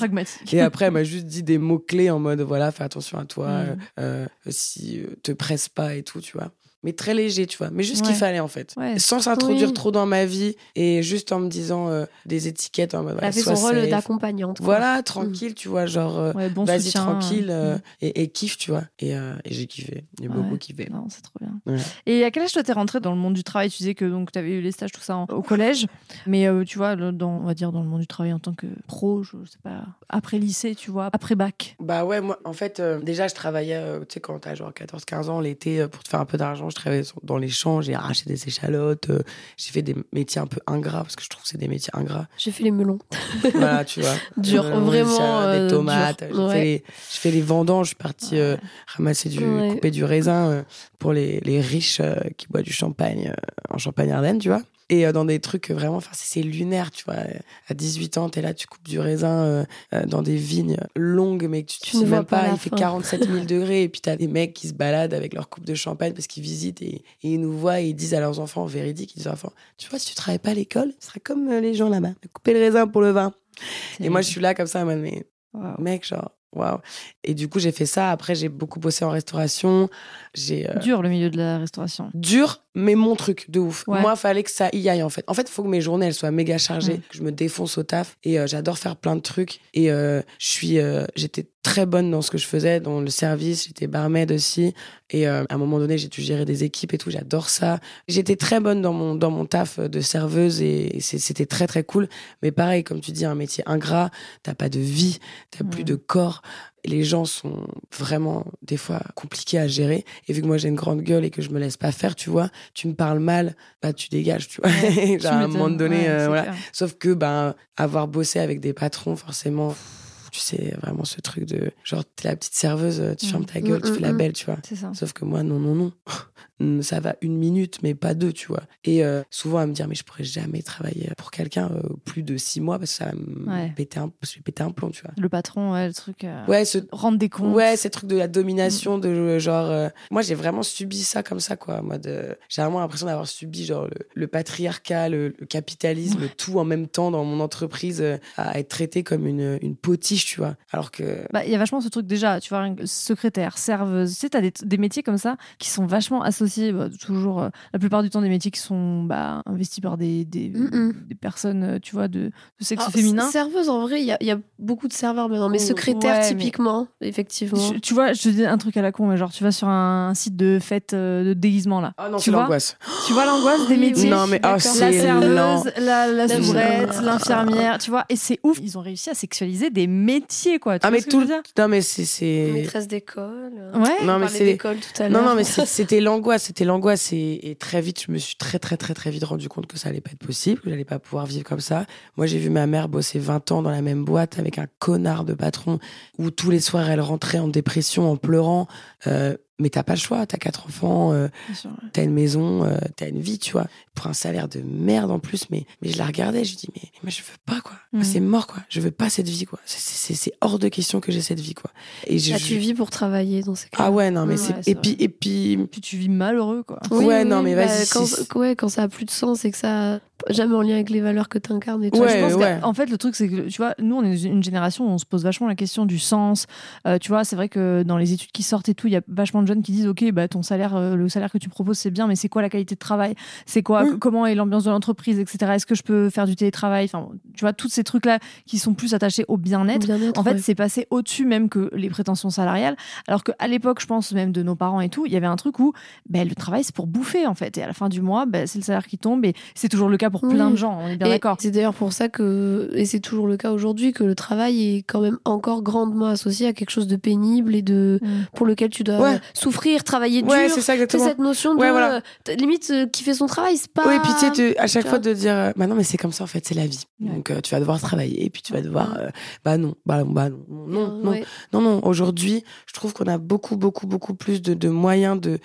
Et après, elle m'a juste dit des mots-clés en mode voilà, fais attention à toi,
Mm.
Euh, si euh, te presse pas et tout, tu vois. Mais très léger, tu vois. Mais juste ce
Ouais.
qu'il fallait en fait.
Ouais.
Sans s'introduire
Oui.
trop dans ma vie et juste en me disant euh, des étiquettes en mode
Elle a fait son rôle d'accompagnante.
Voilà, tranquille, tu vois, genre euh,
Ouais, bon
vas-y tranquille
euh,
euh, et, et kiffe, tu vois. Et, euh, et j'ai kiffé. J'ai beaucoup kiffé.
Non, c'est trop bien. Et à quel âge toi t'es rentrée dans le monde du travail? Tu disais que donc tu avais eu les stages tout ça en- au collège, mais tu vois, dans, on va dire dans le monde du travail en tant que pro, je sais pas, après lycée, tu vois, après bac.
Bah ouais, moi, en fait, déjà, je travaillais, tu sais, quand t'as genre 14-15 ans, l'été, pour te faire un peu d'argent, je travaillais dans les champs, j'ai arraché des échalotes, euh, j'ai fait des métiers un peu ingrats, parce que je trouve que c'est des métiers ingrats.
J'ai fait les melons. (laughs)
voilà, tu vois. (laughs)
Dur,
Euh,
vraiment,
des échalotes,
euh,
Des tomates, j'ai
Ouais.
fait les, vendanges, je suis partie euh, ramasser du,
Ouais.
couper du raisin euh, pour les, les riches qui boivent du champagne en Champagne-Ardenne, tu vois. Et euh, dans des trucs vraiment, enfin, c'est lunaire, tu vois. À 18 ans, t'es là, tu coupes du raisin euh, euh, dans des vignes longues, mais que tu,
Tu
tu
ne
sais
vois
même
pas
il fait
fin.
47 000 (laughs) degrés, et puis t'as des mecs qui se baladent avec leur coupe de champagne parce qu'ils visitent et, et ils nous voient et ils disent à leurs enfants, véridique, ils disent aux enfants, tu vois, si tu travailles pas à l'école, ce sera comme euh, les gens là-bas, couper le raisin pour le vin. Et moi, je suis là comme ça, mais mec, genre, waouh. Et du coup, j'ai fait ça. Après, j'ai beaucoup bossé en restauration. J'ai euh,
dur le milieu de la restauration.
dur, mais mon truc de ouf.
Ouais.
Moi, fallait que ça y aille en fait. En fait, il faut que mes journées elles soient méga chargées,
Mm.
que je me défonce au taf. Et euh, j'adore faire plein de trucs. Et euh, je suis, j'étais très bonne dans ce que je faisais, dans le service. J'étais barmaid aussi. Et à un moment donné, j'ai dû gérer des équipes et tout. J'adore ça. J'étais très bonne dans mon dans mon taf de serveuse et c'était très très cool. Mais pareil, comme tu dis, un métier ingrat. T'as pas de vie, t'as plus
Mm.
de corps. Les gens sont vraiment des fois compliqués à gérer. Et vu que moi j'ai une grande gueule et que je me laisse pas faire, tu vois, tu me parles mal, bah tu dégages, tu vois.
Ouais, (laughs)
Genre, à un moment donné,
Ouais,
euh, voilà.
clair.
Sauf que ben avoir bossé avec des patrons, forcément, tu sais vraiment ce truc de genre t'es la petite serveuse, tu fermes ta gueule, tu
Mm,
fais la
mm,
belle, tu vois.
Ça.
Sauf que moi, non, non, non. Mm, Ça va une minute, mais pas deux, tu vois. Et euh, souvent à me dire, mais je pourrais jamais travailler pour quelqu'un euh, plus de six mois parce que ça va me
Ouais.
péter, un, je vais péter un plomb, tu vois.
Le patron, ouais, le truc. euh,
Ouais, ce,
Rendre des comptes.
Ouais, ces trucs de la domination, de genre. euh, moi, j'ai vraiment subi ça comme ça, quoi. Mode, euh, j'ai vraiment l'impression d'avoir subi, genre, le, le patriarcat, le, le capitalisme, tout en même temps dans mon entreprise, à être traité comme une, une potiche, tu vois. Alors que.
Bah, il y a vachement ce truc déjà, tu vois, secrétaire, serveuse. Tu sais, t'as des, des métiers comme ça qui sont vachement associés, bah, toujours, euh, la plupart du temps, des métiers qui sont bah, investis par des, des,
Mm-mm.
des personnes, euh, tu vois, de, de sexe
Alors,
féminin.
Serveuse, en vrai, il y, a- il y a beaucoup de serveurs maintenant. Mais
Oh,
secrétaire,
ouais, mais-
typiquement, effectivement.
Je- tu vois, je te dis un truc à la con, mais genre, tu vas sur un, site de fête euh, de déguisement, là.
Oh non,
Tu
c'est
vois
l'angoisse.
Tu vois l'angoisse des (gasps) métiers
Non, mais oh,
d'accord.
c'est
la serveuse, la, la soubrette,
soubrette.
l'infirmière, tu vois, et c'est ouf. Ils ont réussi à sexualiser des métiers, quoi. Tu
Ah,
vois
mais
ce que
tout
je veux
le.
dire
Non, mais c'est. c'est-
Maîtresse d'école.
Ouais.
On
Non, mais c'est-
d'école tout à l'heure.
Non, non, mais c'était l'angoisse, c'était l'angoisse. Et, très vite, je me suis très, très, très, très vite rendu compte que ça allait pas être possible, que j'allais pas pouvoir vivre comme ça. Moi, j'ai vu ma mère bosser 20 ans dans la même boîte avec un connard de patron où tous les soirs, elle rentrait en dépression, en pleurant. Euh, mais t'as pas le choix, t'as quatre enfants, euh,
Bien sûr, ouais.
t'as une maison, euh, t'as une vie, tu vois. Pour un salaire de merde en plus, mais, mais je la regardais, je dis, mais, mais moi, je veux pas, quoi.
Mhm.
c'est mort, quoi. Je veux pas cette vie, quoi. C'est- hors de question que j'ai cette vie, quoi. Et je,
Là, tu vis pour travailler dans ces cas.
Ah ouais, non, mais
Ouais,
c'est. Et puis, et puis,
Puis tu vis malheureux, quoi.
Ouais, non, mais vas-y,
bah, Quand,
c'est-
ouais, quand ça a plus de sens et que ça jamais en lien avec les valeurs que tu incarnes et tout.
Ouais,
je pense
ouais.
qu'en fait, le truc, c'est que, tu vois, nous, on est une génération où on se pose vachement la question du sens. Euh, tu vois, c'est vrai que dans les études qui sortent et tout, il y a vachement de jeunes qui disent, OK, bah, ton salaire, euh, le salaire que tu proposes, c'est bien, mais c'est quoi la qualité de travail? C'est quoi?
Mm.
Comment est l'ambiance de l'entreprise, etc. Est-ce que je peux faire du télétravail? Enfin, tu vois, tous ces trucs-là qui sont plus attachés au bien-être. En fait,
ouais.
c'est passé au-dessus même que les prétentions salariales. Alors qu'à l'époque, je pense même de nos parents et tout, il y avait un truc où ben, le travail, c'est pour bouffer, en fait. Et à la fin du mois, ben, c'est le salaire qui tombe. Et c'est toujours le cas cas pour plein de gens, on est bien
Et
d'accord.
C'est d'ailleurs pour ça que, et c'est toujours le cas aujourd'hui, que le travail est quand même encore grandement associé à quelque chose de pénible et de
Mm.
pour lequel tu dois
Ouais.
souffrir, travailler dur.
C'est ça
C'est
exactement.
cette notion de
Ouais, voilà.
euh, limite euh, qui fait son travail, c'est pas.
Oui, puis tu sais, tu- à chaque
tu
fois
vois.
de dire, euh, bah non, mais c'est comme ça en fait, c'est la vie.
Ouais.
Donc euh, tu vas devoir travailler, et puis tu vas devoir, euh, bah non, bah, bah non, non, non, non,
Ouais.
non, non. Aujourd'hui, je trouve qu'on a beaucoup, beaucoup, beaucoup plus de, de moyens de,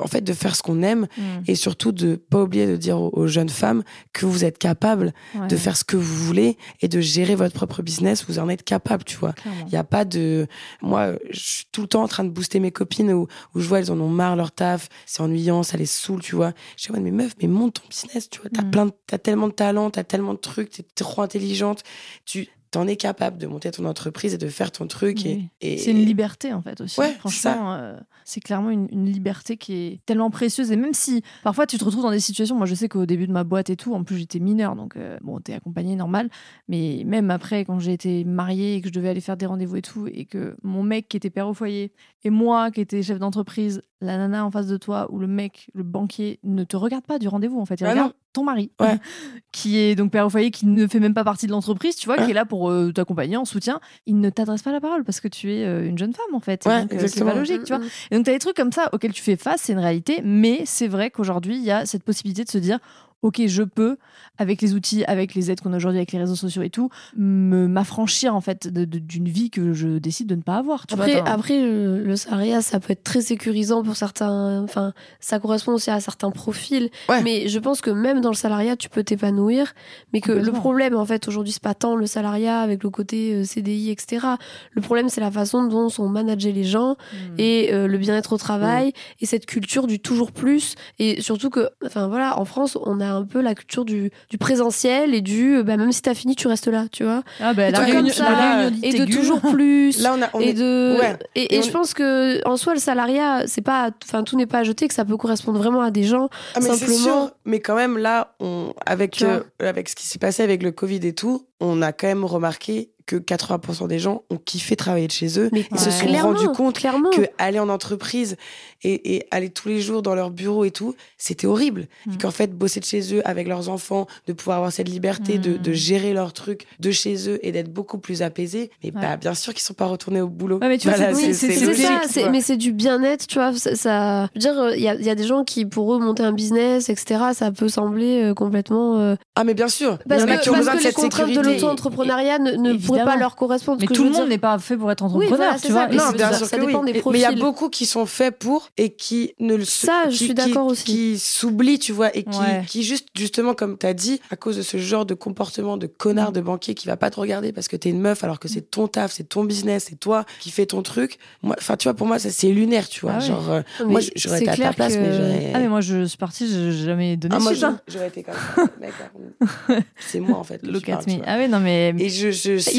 en fait, de faire ce qu'on aime,
Mm.
et surtout de pas oublier de dire aux, aux jeunes femmes que vous êtes capables
Ouais,
de faire ce que vous voulez et de gérer votre propre business. Vous en êtes capable, tu vois. Il n'y a pas de. Moi, je suis tout le temps en train de booster mes copines où, où je vois, elles en ont marre leur taf, c'est ennuyant, ça les saoule, tu vois. Je dis, ouais, mais meuf, mais monte ton business, tu vois. T'as
Mm.
plein de- t'as tellement de talent, t'as tellement de trucs, t'es trop intelligente. Tu t'en es capable de monter ton entreprise et de faire ton truc.
Oui.
Et, et-
C'est une liberté en fait aussi.
Ouais,
Franchement, euh, c'est clairement une, une liberté qui est tellement précieuse. Et même si parfois tu te retrouves dans des situations, moi je sais qu'au début de ma boîte et tout, en plus j'étais mineure, donc euh, bon, t'es accompagnée normal. Mais même après, quand j'ai été mariée et que je devais aller faire des rendez-vous et tout, et que mon mec qui était père au foyer et moi qui étais chef d'entreprise, la nana en face de toi ou le mec, le banquier, ne te regarde pas du rendez-vous en fait. Il
Ah
regarde
non.
ton mari,
Ouais. (laughs)
qui est donc père au foyer, qui ne fait même pas partie de l'entreprise, tu vois,
Ouais.
qui est là pour euh, t'accompagner en soutien. Il ne t'adresse pas la parole parce que tu es euh, une jeune femme en fait.
Ouais,
donc, euh, c'est pas logique, tu vois.
Mm,
Et donc, tu as des trucs comme ça auxquels tu fais face, c'est une réalité, mais c'est vrai qu'aujourd'hui, il y a cette possibilité de se dire Ok, je peux, avec les outils, avec les aides qu'on a aujourd'hui, avec les réseaux sociaux et tout, m'affranchir en fait d'une vie que je décide de ne pas avoir. Tu
Après,
vois,
après le, le salariat, ça peut être très sécurisant pour certains. Enfin, ça correspond aussi à certains profils.
Ouais.
Mais je pense que même dans le salariat, tu peux t'épanouir. Mais que le problème, en fait, aujourd'hui, c'est pas tant le salariat avec le côté euh, CDI, etc. Le problème, c'est la façon dont sont managés les gens
Mm.
et euh, le bien-être au travail et cette culture du toujours plus. Et surtout que, enfin voilà, en France, on a un peu la culture du, du présentiel et du euh, bah, même si t'as fini, tu restes là, tu vois.
Ah, bah, la réunion,
comme ça,
la réunion
Et de toujours plus.
Là, on a. on
et
est-
de
ouais.
et, et
Et
je pense que en soi le salariat c'est pas enfin tout n'est pas à jeter que ça peut correspondre vraiment à des gens
Ah, mais c'est
simplement-
sûr. Mais quand même, là, on, avec, euh, avec ce qui s'est passé avec le Covid et tout, on a quand même remarqué que 80% des gens ont kiffé travailler de chez eux.
mais
Ils se sont
clairement,
rendus compte
clairement
que aller en entreprise et, et aller tous les jours dans leur bureau et tout, c'était horrible.
Mm.
Et qu'en fait, bosser de chez eux avec leurs enfants, de pouvoir avoir cette liberté de,
Mm.
de gérer leurs trucs de chez eux et d'être beaucoup plus apaisés. Mais
Ouais.
bah, bien sûr qu'ils sont pas retournés au boulot.
Ouais, mais tu vois,
Voilà,
c'est-
Oui, ça, mais c'est du bien-être, tu vois. Ça, ça- je veux dire, il y a, il y a des gens qui, pour eux, monter un business, etc., ça peut sembler euh, complètement. euh,
Ah, mais bien sûr. Il y
parce
en a
que,
qui ont
parce
besoin de cette
de
sécurité.
l'auto-entrepreneuriat ne, ne pas leur correspondre.
Mais tout le monde n'est pas fait pour être
Oui,
entrepreneur,
voilà,
tu
c'est
vois.
ça.
et
Non,
c'est-
bien
ça-
sûr
ça
que
dépend
oui.
des
Mais il y a
profils.
beaucoup qui sont faits pour et qui ne le
Ça, je suis d'accord aussi.
Qui s'oublient, tu vois, et qui,
Ouais.
qui juste, justement, comme tu as dit, à cause de ce genre de comportement de connard
Mm.
de banquier qui va pas te regarder parce que t'es une meuf alors que c'est ton taf, c'est ton business, c'est toi qui fais ton truc. Enfin, tu vois, pour moi, ça, c'est lunaire, tu vois.
Ah ouais.
Genre, euh, moi, j'aurais été à ta place,
que-
mais j'aurais.
Ah, mais moi, je suis partie, j'ai jamais donné
Ah, moi,
hein.
j'aurais été comme ça. Mec, (laughs) c'est moi, en fait.
Look at me. Ah, oui, non, mais.
Et je,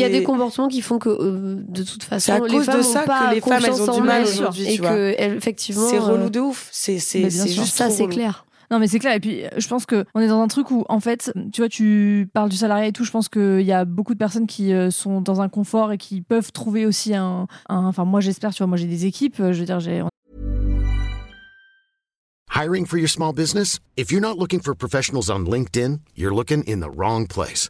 y a des comportements qui font que, euh, de toute façon,
C'est à
les
cause de
femmes
ça
ont pas
que les femmes, elles ont du mal aujourd'hui,
et
tu vois.
que, elles, effectivement,
C'est
euh,
relou de ouf. C'est c'est juste
ça, c'est clair.
Non, mais c'est clair. Et puis, je pense que on est dans un truc où, en fait, tu vois, tu parles du salariat et tout. Je pense qu'il y a beaucoup de personnes qui euh, sont dans un confort et qui peuvent trouver aussi un. un- Enfin, moi, j'espère, tu vois, moi, j'ai des équipes. euh, Je veux dire, j'ai.
Hiring for your small business? If you're not looking for professionals on LinkedIn, you're looking in the wrong place.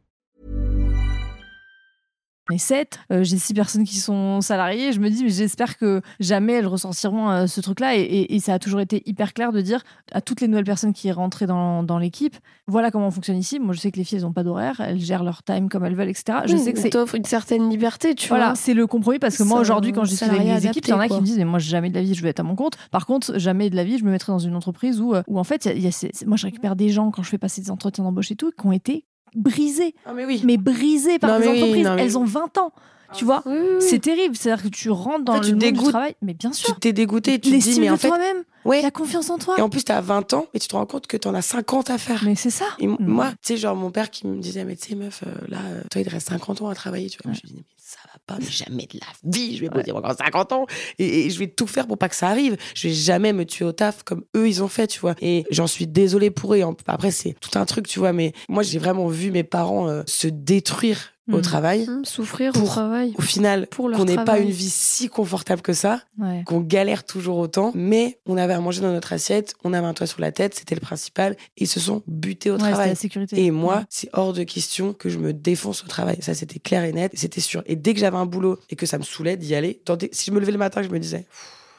On est sept, euh, j'ai six personnes qui sont salariées. Je me dis, mais j'espère que jamais elles ressentiront euh, ce truc-là. Et, et- et ça a toujours été hyper clair de dire à toutes les nouvelles personnes qui rentraient dans, dans l'équipe, voilà comment on fonctionne ici. Moi, je sais que les filles, elles n'ont pas d'horaire, elles gèrent leur time comme elles veulent, etc. Je sais que c'est
t'offre une certaine liberté, tu
Voilà,
vois.
c'est le compromis parce que moi aujourd'hui quand je discute avec les équipes, il y en a qui me disent mais moi jamais de la vie je vais être à mon compte. Par contre, jamais de la vie je me mettrai dans une entreprise où, euh, où en fait, il y a- il y a ces- moi je récupère des gens quand je fais passer des entretiens d'embauche et tout qui ont été brisés,
Ah, mais oui.
mais brisés par
Non,
des
mais oui,
entreprises.
non, mais
Elles ont 20 ans. Tu vois,
Oui, oui, oui.
c'est terrible. C'est-à-dire que tu rentres dans
En fait, tu
le monde du
dégoûtes.
travail, mais bien
Tu
sûr.
t'es dégoûté, tu te dis, mais en fait,
toi-même,
ouais.
la confiance en toi.
Et en plus, t'as 20 ans et tu te rends compte que t'en as 50 à faire.
Mais c'est ça.
Et
Mm.
moi, tu sais, genre, mon père qui me disait, mais tu sais, meuf, euh, là, euh, toi, il te reste 50 ans à travailler, tu vois.
Ouais.
Je lui dis, mais ça va pas, mais jamais de la vie, je vais encore 50 ans et, et je vais tout faire pour pas que ça arrive. Je vais jamais me tuer au taf comme eux, ils ont fait, tu vois. Et j'en suis désolée pour eux. Après, c'est tout un truc, tu vois, mais moi, j'ai vraiment vu mes parents euh, se détruire au
Mm.
travail.
Hum, souffrir au travail.
Au final, qu'on n'ait pas une vie si confortable que ça,
Ouais.
qu'on galère toujours autant, mais on avait à manger dans notre assiette, on avait un toit sur la tête, c'était le principal. Ils se sont butés au
Ouais,
travail.
la sécurité.
Et moi,
Ouais.
c'est hors de question que je me défonce au travail. Ça, c'était clair et net. C'était sûr. Et dès que j'avais un boulot et que ça me saoulait d'y aller, des- si je me levais le matin, je me disais,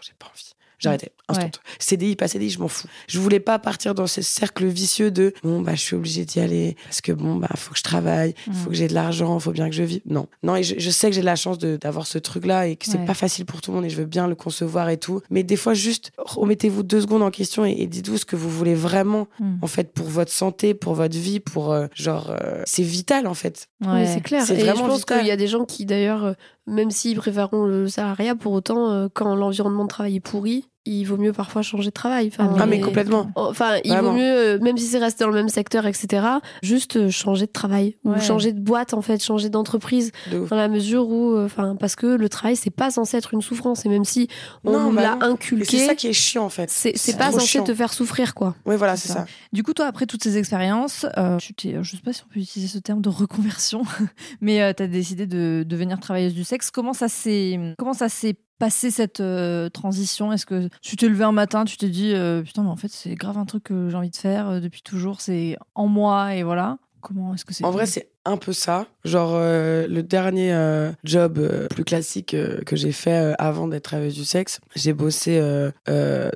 j'ai pas envie. J'arrêtais. Instant.
Ouais.
CDI, pas CDI, je m'en fous. Je voulais pas partir dans ce cercle vicieux de bon, bah, je suis obligée d'y aller parce que bon, bah, faut que je travaille,
Mm.
faut que j'ai de l'argent, faut bien que je vive. Non. Non, et je, je sais que j'ai de la chance de- d'avoir ce truc-là et que c'est
Ouais.
pas facile pour tout le monde et je veux bien le concevoir et tout. Mais des fois, juste remettez-vous deux secondes en question et, et dites-vous ce que vous voulez vraiment
Mm.
en fait pour votre santé, pour votre vie, pour euh, genre euh, c'est vital en fait.
Oui,
Ouais.
c'est clair. Et je pense qu'il y a des gens qui, d'ailleurs, euh, même s'ils préféreront le salariat, pour autant, euh, quand l'environnement de travail est pourri, il vaut mieux parfois changer de travail. Enfin,
Ah mais complètement.
Enfin, il
Vraiment.
vaut mieux, euh, même si c'est resté dans le même secteur, etc., juste euh, changer de travail
Ouais.
ou changer de boîte, en fait, changer d'entreprise,
De ouf.
dans la mesure où, euh, enfin, parce que le travail, c'est pas censé être une souffrance, et même si on
Non, bah
l'a
non. Mais c'est
inculqué,
ça qui est chiant en fait.
c'est c'est
c'est
pas censé
chiant.
te faire souffrir, quoi.
Oui voilà
C'est
c'est
ça.
ça.
Du coup, toi, après toutes ces expériences, euh, tu t'es, je sais pas si on peut utiliser ce terme de reconversion, (laughs) mais tu as décidé de devenir travailleuse du sexe. Comment ça s'est, comment ça s'est passé cette euh, transition? Est-ce que tu t'es levé un matin, tu t'es dit euh, putain, mais en fait, c'est grave un truc que j'ai envie de faire euh, depuis toujours, c'est en moi et voilà. Comment est-ce que c'est
En vrai c'est un peu ça. Genre euh, le dernier euh, job euh, plus classique que j'ai fait avant d'être travailleuse du sexe, j'ai bossé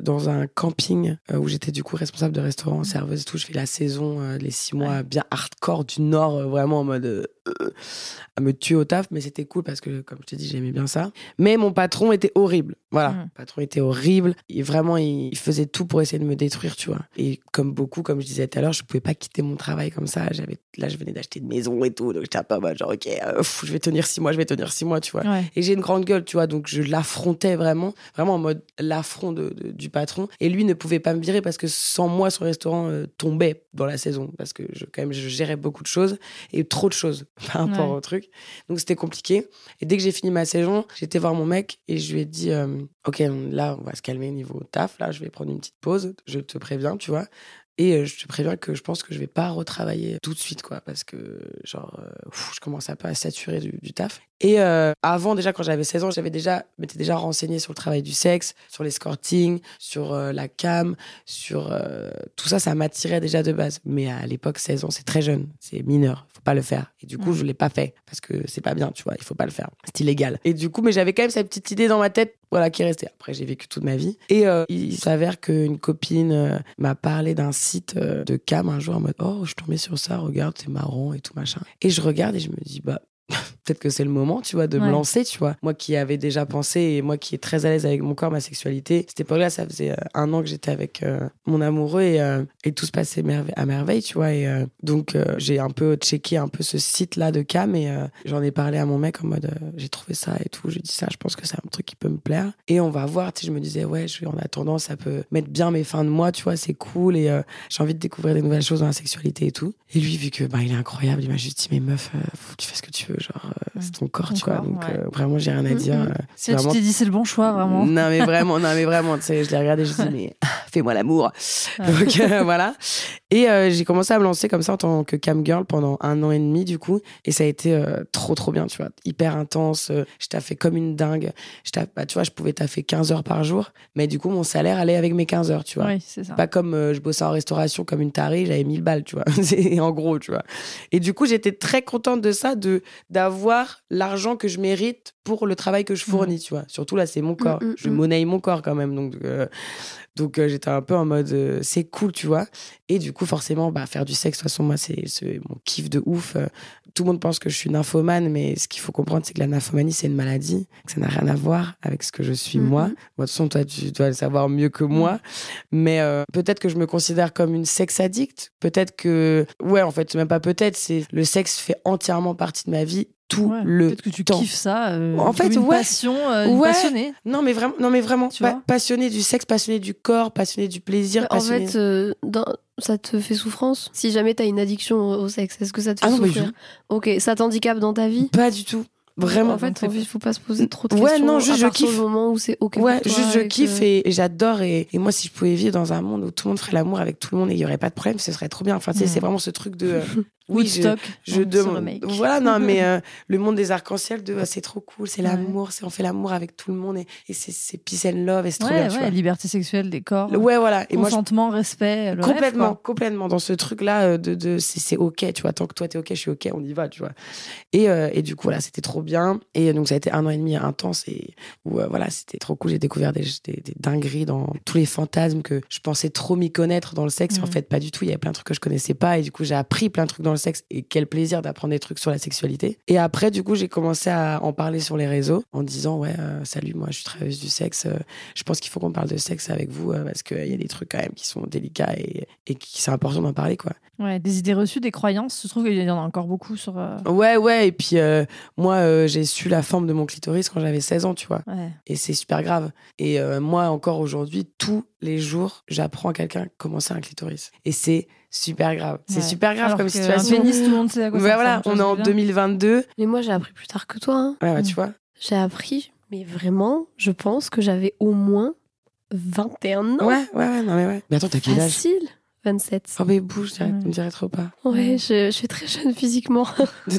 dans un camping où j'étais du coup responsable de restaurant, serveuse et tout. Je fais la saison, les six mois bien hardcore du Nord, vraiment en mode à me tuer au taf, mais c'était cool parce que comme je t'ai dit j'aimais bien ça. Mais mon patron était horrible. Voilà,
Mm.
mon patron était horrible. Et vraiment il, il faisait tout pour essayer de me détruire, tu vois. Et comme beaucoup, comme je disais tout à l'heure, je pouvais pas quitter mon travail comme ça. J'avais là je venais d'acheter une maison et tout, donc j'étais un peu en mode genre ok, euh, pff, je vais tenir six mois, je vais tenir six mois, tu vois.
Ouais.
Et j'ai une grande gueule, tu vois, donc je l'affrontais vraiment, vraiment en mode l'affront de, de- du patron. Et lui ne pouvait pas me virer parce que sans moi, son restaurant euh, tombait dans la saison parce que je, quand même, je gérais beaucoup de choses et trop de choses (laughs) par rapport
Ouais.
au truc. Donc c'était compliqué. Et dès que j'ai fini ma saison, j'étais voir mon mec et je lui ai dit, euh, ok, là, on va se calmer niveau taf. Là, je vais prendre une petite pause. Je te préviens, tu vois. Et euh, je te préviens que je pense que je vais pas retravailler tout de suite, quoi, parce que, genre, euh, pff, je commence un peu à saturer du, du taf. Et euh, avant, déjà, quand j'avais 16 ans, j'avais déjà, m'étais déjà renseigné sur le travail du sexe, sur l'escorting, sur euh, la cam, sur euh, tout ça, ça m'attirait déjà de base. Mais à l'époque, 16 ans, c'est très jeune, c'est mineur, faut pas le faire. Et du coup, je l'ai pas fait parce que c'est pas bien, tu vois, il faut pas le faire, c'est illégal. Et du coup, mais j'avais quand même cette petite idée dans ma tête, voilà, qui est restée. Après, j'ai vécu toute ma vie. Et il s'avère qu'une copine m'a parlé d'un site euh, de cam un jour en mode, oh, je tombée sur ça, regarde, c'est marrant et tout machin. Et je regarde et je me dis, bah, peut-être que c'est le moment, tu vois, de
Ouais.
me lancer, tu vois. Moi qui avais déjà pensé et moi qui est très à l'aise avec mon corps, ma sexualité, cette époque-là, ça faisait euh, un an que j'étais avec euh, mon amoureux et, euh, et tout se passait merve- à merveille, tu vois. Et euh, donc, j'ai un peu checké un peu ce site-là de cam et j'en ai parlé à mon mec en mode, j'ai trouvé ça et tout. Je lui ai dit ça, je pense que c'est un truc qui peut me plaire. Et on va voir, tu sais, je me disais, ouais, je, en attendant, ça peut mettre bien mes fins de mois, tu vois, c'est cool et j'ai envie de découvrir des nouvelles choses dans la sexualité et tout. Et lui, vu que bah, il est incroyable, il m'a juste dit, mais meuf, faut que tu fais ce que tu veux, genre, euh, c'est ton corps,
Ton
tu vois. Donc,
ouais.
euh, vraiment, j'ai rien à
Mhm.
dire. euh, c'est
Là, tu
vraiment
t'es dit c'est le bon choix, vraiment.
non mais (laughs) vraiment, non mais vraiment, tu sais, je l'ai regardé, je me suis dit mais (laughs) fais-moi l'amour. Donc euh, voilà. Et euh, j'ai commencé à me lancer comme ça en tant que cam girl pendant un an et demi du coup, et ça a été euh, trop trop bien, tu vois, hyper intense. euh, je taffais comme une dingue. Je bah, tu vois, je pouvais taffer 15 heures par jour, mais du coup mon salaire allait avec mes 15 heures, tu vois.
Oui, c'est ça.
Pas comme euh, je bossais en restauration comme une tarée, j'avais 1000 balles, tu vois. (laughs) C'est en gros, tu vois. Et du coup, j'étais très contente de ça, de d'avoir l'argent que je mérite pour le travail que je fournis, tu vois. Surtout là, c'est mon corps.
mm,
je
mm.
monnaie mon corps quand même. Donc, euh, donc euh, j'étais un peu en mode, euh, c'est cool, tu vois. Et du coup, forcément, bah, faire du sexe, de toute façon, moi, c'est mon kiff de ouf. Tout le monde pense que je suis nymphomane, mais ce qu'il faut comprendre, c'est que la nymphomanie, c'est une maladie, que ça n'a rien à voir avec ce que je suis moi. De toute façon, toi, tu dois le savoir mieux que moi. Mais peut-être que je me considère comme une sexe addict. Peut-être que, ouais, en fait, même pas peut-être, c'est le sexe fait entièrement partie de ma vie tout
Ouais,
le
Peut-être que tu
temps.
kiffes ça. euh,
En fait,
une
ouais.
passion, euh,
Ouais.
passionnée.
Non, mais vraiment, non, mais vraiment,
Tu
pa-
vois
passionné du sexe, passionné du corps, passionné du plaisir,
En fait, euh, dans- ça te fait souffrance Si jamais t'as une addiction au sexe, est-ce que ça te fait
Ah non,
souffrir? Ok, ça t'handicape dans ta vie?
Pas du tout. Vraiment.
En fait, il faut pas se poser trop de
Ouais,
questions.
non, juste
à
je
partir
kiffe.
du moment où c'est ok
Ouais,
pour toi
juste je
et que-
kiffe et, et j'adore. Et, et moi, si je pouvais vivre dans un monde où tout le monde ferait l'amour avec tout le monde et il y aurait pas de problème, ce serait trop bien. Enfin, tu sais,
Mm.
c'est vraiment ce truc de. euh, (laughs) (laughs) oui, je,
Woodstock.
je
hein,
demande. Voilà, non, mais euh, (laughs) le monde des arcs-en-ciel, de ah, c'est trop cool, c'est
Ouais.
l'amour, c'est on fait l'amour avec tout le monde et, et c'est, c'est peace and love et c'est trop
Ouais,
bien, tu
ouais, liberté sexuelle des corps.
Ouais, voilà. Et moi, je-
consentement, respect. le
complètement, complètement dans ce truc-là euh, de, de c'est, c'est ok, tu vois. Tant que toi t'es ok, je suis ok, on y va, tu vois. Et, euh, et du coup, voilà, c'était trop bien. Et donc, ça a été un an et demi intense et où, euh, voilà, c'était trop cool. J'ai découvert des, des, des dingueries dans tous les fantasmes que je pensais trop m'y connaître dans le sexe. En
Mhm.
fait, pas du tout. Il y avait plein de trucs que je connaissais pas. Et du coup, j'ai appris plein de trucs dans le sexe. Et quel plaisir d'apprendre des trucs sur la sexualité. Et après, du coup, j'ai commencé à en parler sur les réseaux en disant, ouais, euh, salut, moi, je suis travailleuse du sexe. euh, je pense qu'il faut qu'on parle de sexe avec vous parce qu'il y a des trucs quand même qui sont délicats et, et qui c'est important d'en parler, quoi.
Ouais, des idées reçues, des croyances. Je trouve qu'il y en a encore beaucoup sur. euh,
Ouais, ouais. Et puis, euh, moi, euh, j'ai su la forme de mon clitoris quand j'avais 16 ans, tu vois.
Ouais.
Et c'est super grave. Et euh, moi, encore aujourd'hui, tous les jours, j'apprends à quelqu'un comment c'est un clitoris. Et c'est super grave. C'est
Ouais.
super grave
Alors
comme
que
situation.
Un pénis, tout le monde sait à quoi
Ouais,
ça
voilà, on est en
ce que je veux dire
2022.
Mais moi, j'ai appris plus tard que toi. hein.
Ouais, ouais,
Mm.
tu vois.
J'ai appris, mais vraiment, je pense que j'avais au moins 21 ans.
Ouais, ouais, ouais, non, mais ouais. Mais attends, t'as quel âge
Facile 27.
Oh, mais bouge, je dirais-
Ouais.
dirait trop pas.
Ouais, je, je suis très jeune physiquement.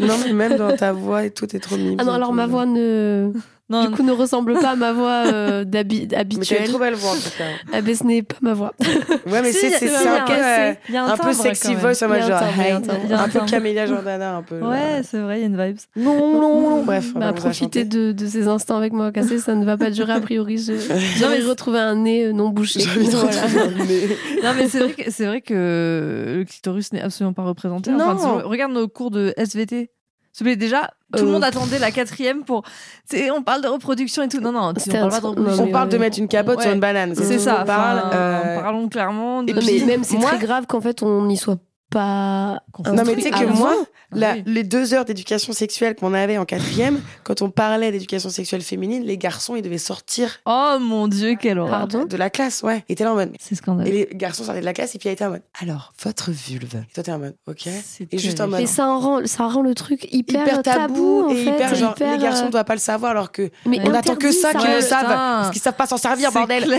non, mais même dans ta voix et tout, t'es trop mimi.
Ah non, alors ma voix ne,
Non,
du coup, ne ressemble pas à ma voix euh, (laughs) d'habi-
Mais t'as une
habituelle.
trop belle voix, en tout cas.
Ah ben, ce n'est pas ma voix. (laughs)
Ouais, mais
Si,
c'est c'est
un
un peu.
cassé.
euh,
un,
un peu sexy voice
un
genre,
timbre,
hey,
un
un
un peu. Camélia Jordana, un peu. genre.
Ouais, c'est vrai, il y a une vibe.
Non, non, non, bref.
Bah,
chanter.
de, de ces instants avec moi cassé, ça ne va pas durer a priori. Je-
Non,
J'aurais
mais-
retrouvé un nez euh, non bouché.
J'ai envie de
Voilà.
retrouver un nez. (laughs)
Non, mais c'est vrai, que, c'est vrai que le clitoris n'est absolument pas représenté. Enfin, tu- regarde nos cours de SVT. Plaît, déjà, tout le
Euh.
monde attendait la quatrième pour. On parle de reproduction et tout. Non, non, on parle pas de reproduction.
On parle de mettre une capote
Ouais.
sur une banane.
C'est ça.
On parle.
enfin,
euh,
Parlons clairement. De...
et
Non,
puis,
mais même c'est
moi-
très grave qu'en fait on n'y soit pas.
Non, mais tu sais que
avant.
moi,
Ah
la-
oui.
les deux heures d'éducation sexuelle qu'on avait en quatrième, quand on parlait d'éducation sexuelle féminine, les garçons, ils devaient sortir
Oh mon dieu, quelle horreur.
Pardon
de la classe, ouais. Et t'es là en mode.
C'est scandaleux.
Et les garçons sortaient de la classe et puis ils étaient en mode. Alors, votre vulve. Et toi, t'es en mode, ok.
C'est
Et juste en mode.
Mais ça en rend, ça rend le truc hyper,
Hyper tabou,
en
et
fait,
hyper genre
hyper,
les garçons
euh,
ne doivent pas le savoir alors que
mais
on attend que ça qu'ils le savent parce qu'ils savent pas s'en servir bordel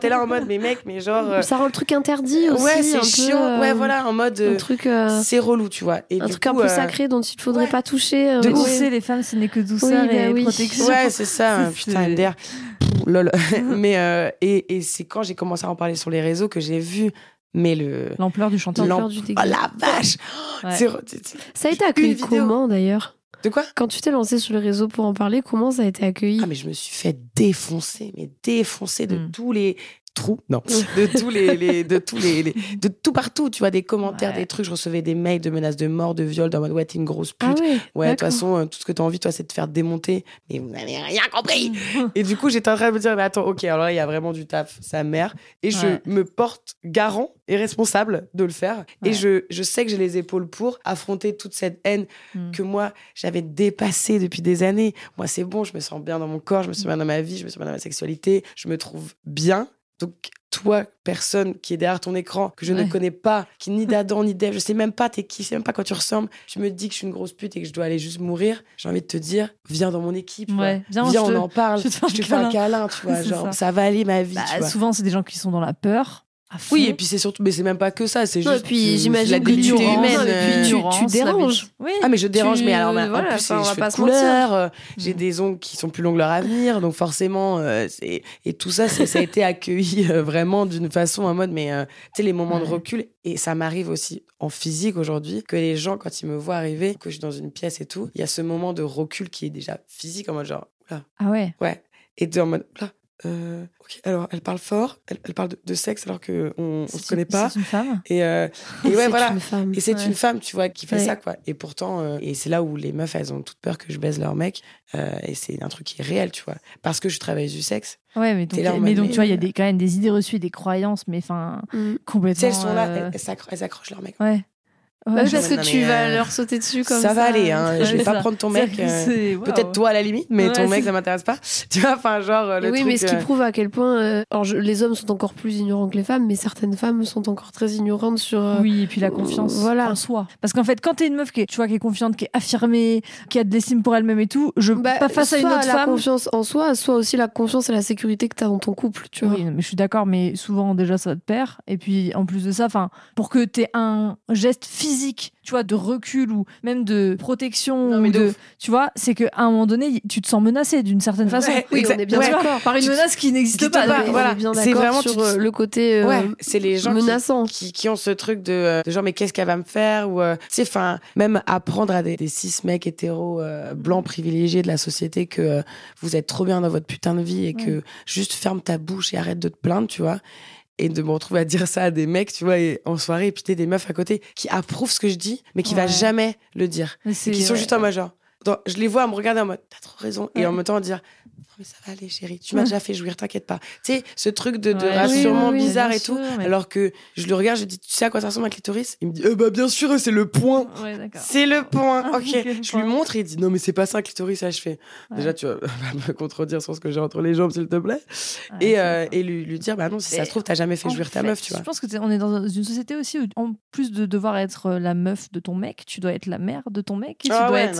t'es là en mode mais mec mais genre euh,
Ça rend le truc interdit aussi.
ouais c'est chiant
euh,
ouais voilà en mode euh,
Un truc, euh,
c'est relou tu vois et
un
du
truc un peu
euh,
sacré dont il ne faudrait
ouais.
pas toucher. euh,
De ouf, les femmes, ce n'est que douceur
Oui, bah
et
oui.
protection.
Ouais, c'est ça,
C'est-
putain, MDR. Lol. (laughs) mais euh, et, et c'est quand j'ai commencé à en parler sur les réseaux que j'ai vu, mais le.
L'ampleur du chantier.
L'ampleur
l'am-
du dégueu.
Oh la vache
Ouais.
Ça a été accueilli comment d'ailleurs?
De quoi?
Quand tu t'es lancé sur les réseaux pour en parler, comment ça a été accueilli?
Ah, mais je me suis fait défoncer, mais défoncer de
Mm.
tous les trous, non, (laughs) de tous les, les- de tous les, les- de tout partout, tu vois, des commentaires,
Ouais.
des trucs, je recevais des mails de menaces de mort, de viol, dans mode ouais, t'es une grosse pute.
Ah ouais,
Ouais, de toute façon, euh, tout ce que t'as envie, toi, c'est de te faire démonter. Mais vous n'avez rien compris. (laughs) et du coup, j'étais en train de me dire, mais attends, ok, alors là, il y a vraiment du taf, sa mère. Et je
Ouais.
me porte garant et responsable de le faire.
Ouais.
Et je, je sais que j'ai les épaules pour affronter toute cette haine
Mm.
que moi, j'avais dépassée depuis des années. Moi, c'est bon, je me sens bien dans mon corps, je me sens bien dans ma vie, je me sens bien dans ma sexualité, je me trouve bien. Donc, toi, personne qui est derrière ton écran, que je ne connais pas, qui ni (laughs) d'Adam ni d'Ève, je sais même pas t'es qui, je sais même pas quoi tu ressembles, tu me dis que je suis une grosse pute et que je dois aller juste mourir, j'ai envie de te dire, viens dans mon équipe.
Ouais, viens,
viens, on
te-
en parle, (laughs)
je te fais un
câlin, tu vois, (laughs) genre,
ça.
ça. va aller ma vie,
Bah,
tu vois.
souvent, c'est des gens qui sont dans la peur.
Oui, et puis c'est surtout, mais c'est même pas que ça, c'est
Non,
juste
et puis j'imagine
la
tu-
humaine.
non, et puis tu-
la
déranges.
Oui.
Ah mais je dérange
Tu-
mais alors mais en
voilà,
plus
enfin, on va
je couleur, euh,
Mm.
j'ai des ongles qui sont plus longs que leur avenir donc forcément euh, c'est et tout ça c'est- ça a été accueilli euh, vraiment d'une façon en mode mais euh, tu sais les moments de recul et ça m'arrive aussi en physique aujourd'hui que les gens quand ils me voient arriver que je suis dans une pièce et tout il y a ce moment de recul qui est déjà physique en mode genre là
Ah ouais.
ouais et de en mode là euh, alors elle parle fort elle, elle parle de, de sexe alors que on, se connaît pas
C'est une femme.
et, euh, (laughs) et ouais
C'est
voilà
une femme.
et c'est
Ouais.
une femme, tu vois, qui fait
Ouais.
ça, quoi. Et pourtant, euh, et c'est là où les meufs, elles ont toute peur que je baise leur mec. euh, et c'est un truc qui est réel, tu vois. Parce que je travaille du sexe.
Ouais, mais donc,
là
mais donc tu vois, il y a des, quand même des idées reçues, des croyances, mais enfin,
Mm.
Tu
complètement.
sais, elles sont là, elles, elles accrochent leur mec.
Ouais.
Ouais, parce
non,
que tu
euh,
vas leur sauter dessus comme ça.
ça va aller, hein. je vais pas
ça.
prendre ton mec. euh. Peut-être toi à la limite, mais
Ouais,
ton mec ça m'intéresse pas. (laughs) Tu vois, enfin genre euh, le
oui,
truc.
mais ce qui
euh,
prouve à quel point euh, alors je- les hommes sont encore plus ignorants que les femmes, mais certaines femmes sont encore très ignorantes sur. euh,
Oui, et puis la confiance
Voilà.
en soi. Parce qu'en fait, quand t'es une meuf qui est, tu vois, qui est confiante, qui est affirmée, qui a de l'estime pour elle-même et tout, je
bah,
pas face à une autre
la
femme.
confiance en soi, soit aussi la confiance et la sécurité que tu as dans ton couple, tu vois.
Oui, mais je suis d'accord, mais souvent déjà ça te perd. Et puis en plus de ça, enfin, pour que t'aies un geste physique, tu vois, de recul ou même de protection,
Non, mais
ou
de
tu vois, c'est qu'à un moment donné, tu te sens menacé d'une certaine façon.
Ouais,
Oui, on est bien
ouais.
D'accord.
par une
Tu-
menace qui n'existe pas.
voilà. C'est vraiment,
sur
te-
euh, le côté euh,
Ouais, c'est les gens qui-
menaçant.
qui, qui ont ce truc de, euh, de genre mais qu'est-ce qu'elle va me faire ou euh, tu enfin même apprendre à des, des cis mecs hétéros euh, blancs privilégiés de la société que euh, vous êtes trop bien dans votre putain de vie et que juste ferme ta bouche et arrête de te plaindre tu vois et de me retrouver à dire ça à des mecs tu vois et en soirée et puis t'es des meufs à côté qui approuvent ce que je dis mais qui va
Ouais.
jamais le dire et qui sont
ouais.
juste en genre dans- je les vois me regarder en mode t'as trop raison. Et en même temps dire non mais ça va aller chérie tu m'as déjà fait jouir t'inquiète pas. Tu sais ce truc de, de
Ouais.
rassurement
Oui, oui, oui,
bizarre et tout. alors que je le regarde je dis tu sais à quoi ça ressemble un clitoris il me dit eh bah bien sûr c'est le point.
Ouais,
c'est le point.
Ah,
ok. je lui montre et il dit non mais c'est pas ça un clitoris ça je fais déjà tu vas (laughs) me contredire sur ce que j'ai entre les jambes s'il te plaît. Et, euh, et lui, lui dire bah non si ça se trouve t'as jamais fait jouir ta meuf tu vois.
Je pense que t'es- on est dans une société aussi où, en plus de devoir être euh, la meuf de ton mec, tu dois être la mère de ton mec. Et tu
ah
dois être.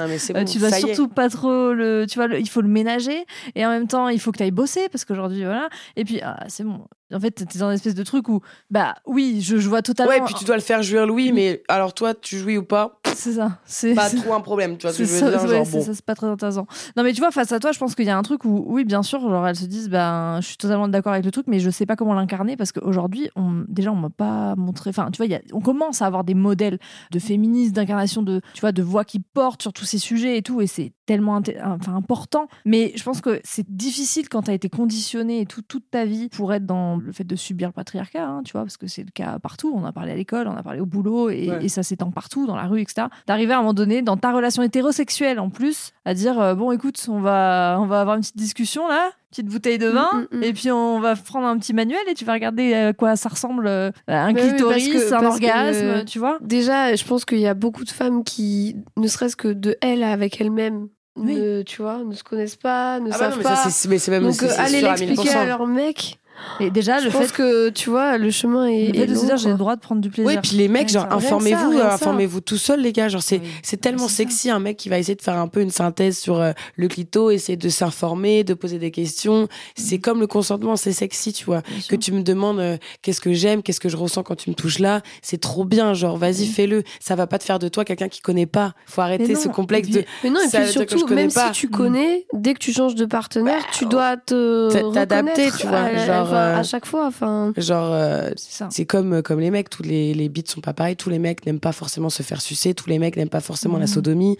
Tu dois surtout pas trop le. Tu vois, le- il faut le ménager. Et en même temps, il faut que tu ailles bosser parce qu'aujourd'hui, voilà. Et puis, ah, c'est bon. En fait, t'es dans une espèce de truc où, bah oui, je, je vois totalement.
ouais puis tu dois le faire jouir Louis mais alors toi tu jouis ou pas?
C'est ça. C'est
pas trop un problème tu vois ce que
c'est
je veux
ça,
dire
ouais,
genre
c'est
bon
ça, c'est pas très intéressant. Non, mais tu vois, face à toi, je pense qu'il y a un truc où, oui, bien sûr, genre, elles se disent, ben, je suis totalement d'accord avec le truc, mais je sais pas comment l'incarner parce qu'aujourd'hui, on, déjà, on m'a pas montré. Enfin, tu vois, il y a, on commence à avoir des modèles de féministes, d'incarnation de, tu vois, de voix qui portent sur tous ces sujets et tout, et c'est tellement enfin, important. Mais je pense que c'est difficile quand tu as été conditionné et tout, toute ta vie pour être dans le fait de subir le patriarcat, hein, tu vois, parce que c'est le cas partout. On a parlé à l'école, on a parlé au boulot, et,
Ouais.
et ça s'étend partout, dans la rue, etc. D'arriver à un moment donné, dans ta relation hétérosexuelle en plus, à dire euh, bon, écoute, on va, on va avoir une petite discussion là, petite bouteille de vin,
Mm, mm, mm.
et puis on va prendre un petit manuel et tu vas regarder à quoi ça ressemble euh, un clitoris,
que-
un
que,
orgasme,
euh,
tu vois.
Déjà, je pense qu'il y a beaucoup de femmes qui, ne serait-ce que de elles avec elles-mêmes,
Oui.
ne, tu vois, ne se connaissent pas, ne
ah bah
savent
non, mais
pas.
ça mais c'est même
Donc euh, aller
à
l'expliquer
1000%.
à leur mec,
Et déjà,
je
le
pense
fait,
que tu vois, le chemin est,
le fait
est
de se
long,
dire j'ai le droit de prendre du plaisir.
Oui, puis les mecs,
Ouais,
genre, informez-vous, informez-vous tout seul, les gars. Genre, c'est,
Oui.
tellement
ça.
sexy, un mec qui va essayer de faire un peu une synthèse sur euh, le clito, essayer de s'informer, de poser des questions. C'est comme le consentement, c'est sexy, tu vois.
Bien
Que
sûr.
tu me demandes euh, qu'est-ce que j'aime, qu'est-ce que je ressens quand tu me touches là. C'est trop bien, genre, vas-y,
Mm.
fais-le. Ça va pas te faire de toi quelqu'un qui connaît pas. Faut arrêter ce complexe de.
Mais non, et puis surtout, même si tu
Mm.
connais, dès que tu changes de partenaire, tu dois te
T'a- t'adapter, tu vois,
enfin,
euh,
à chaque fois. Enfin,
Genre, euh,
C'est ça.
c'est comme, comme les mecs, tous les, les beats sont pas pareils, tous les mecs n'aiment pas forcément se faire sucer, tous les mecs n'aiment pas forcément la
Mhm.
sodomie.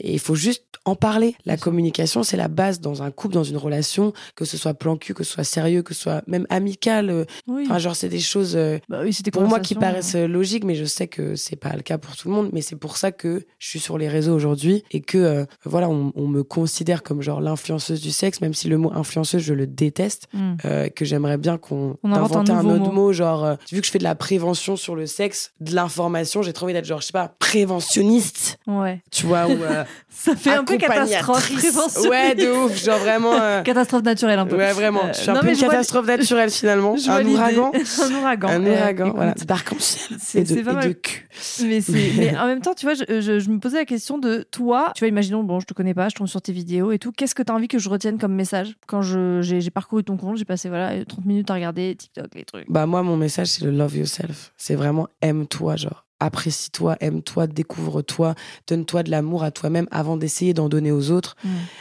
Et il faut juste en parler. La communication, c'est la base dans un couple, dans une relation, que ce soit plan cul, que ce soit sérieux, que ce soit même amical. euh,
Oui.
Enfin, genre, c'est des choses, euh,
Bah oui,
pour moi, qui paraissent euh, logiques, mais je sais que c'est pas le cas pour tout le monde. Mais c'est pour ça que je suis sur les réseaux aujourd'hui et que, euh, voilà, on, on me considère comme genre l'influenceuse du sexe, même si le mot influenceuse, je le déteste
Mm.
euh, que j'aimerais bien qu'on
On invente un
autre
mot.
mot. genre euh, vu que je fais de la prévention sur le sexe, de l'information, j'ai trop envie d'être genre je sais pas préventionniste,
Ouais.
tu vois ou euh, (laughs)
Ça fait un peu catastrophe.
Ouais, de ouf, genre vraiment euh,
Catastrophe naturelle un peu.
Ouais, vraiment,
Euh,
je suis un
non,
peu une
vois-
catastrophe naturelle finalement, (laughs)
Je (laughs)
un ouragan.
un ouragan.
Un
Euh,
ouragan,
écoute,
voilà,
c'est-
et de,
c'est pas mal.
de cul.
Mais, mais en même temps, tu vois, je, je- je me posais la question de toi. Tu vois, imaginons, bon, je te connais pas, je tombe sur tes vidéos et tout. Qu'est-ce que tu as envie que je retienne comme message Quand j'ai parcouru ton compte, j'ai passé voilà 30 minutes à regarder TikTok, les trucs.
Bah moi mon message c'est le love yourself, c'est vraiment aime-toi genre apprécie-toi, aime-toi, découvre-toi, donne-toi de l'amour à toi-même avant d'essayer d'en donner aux autres.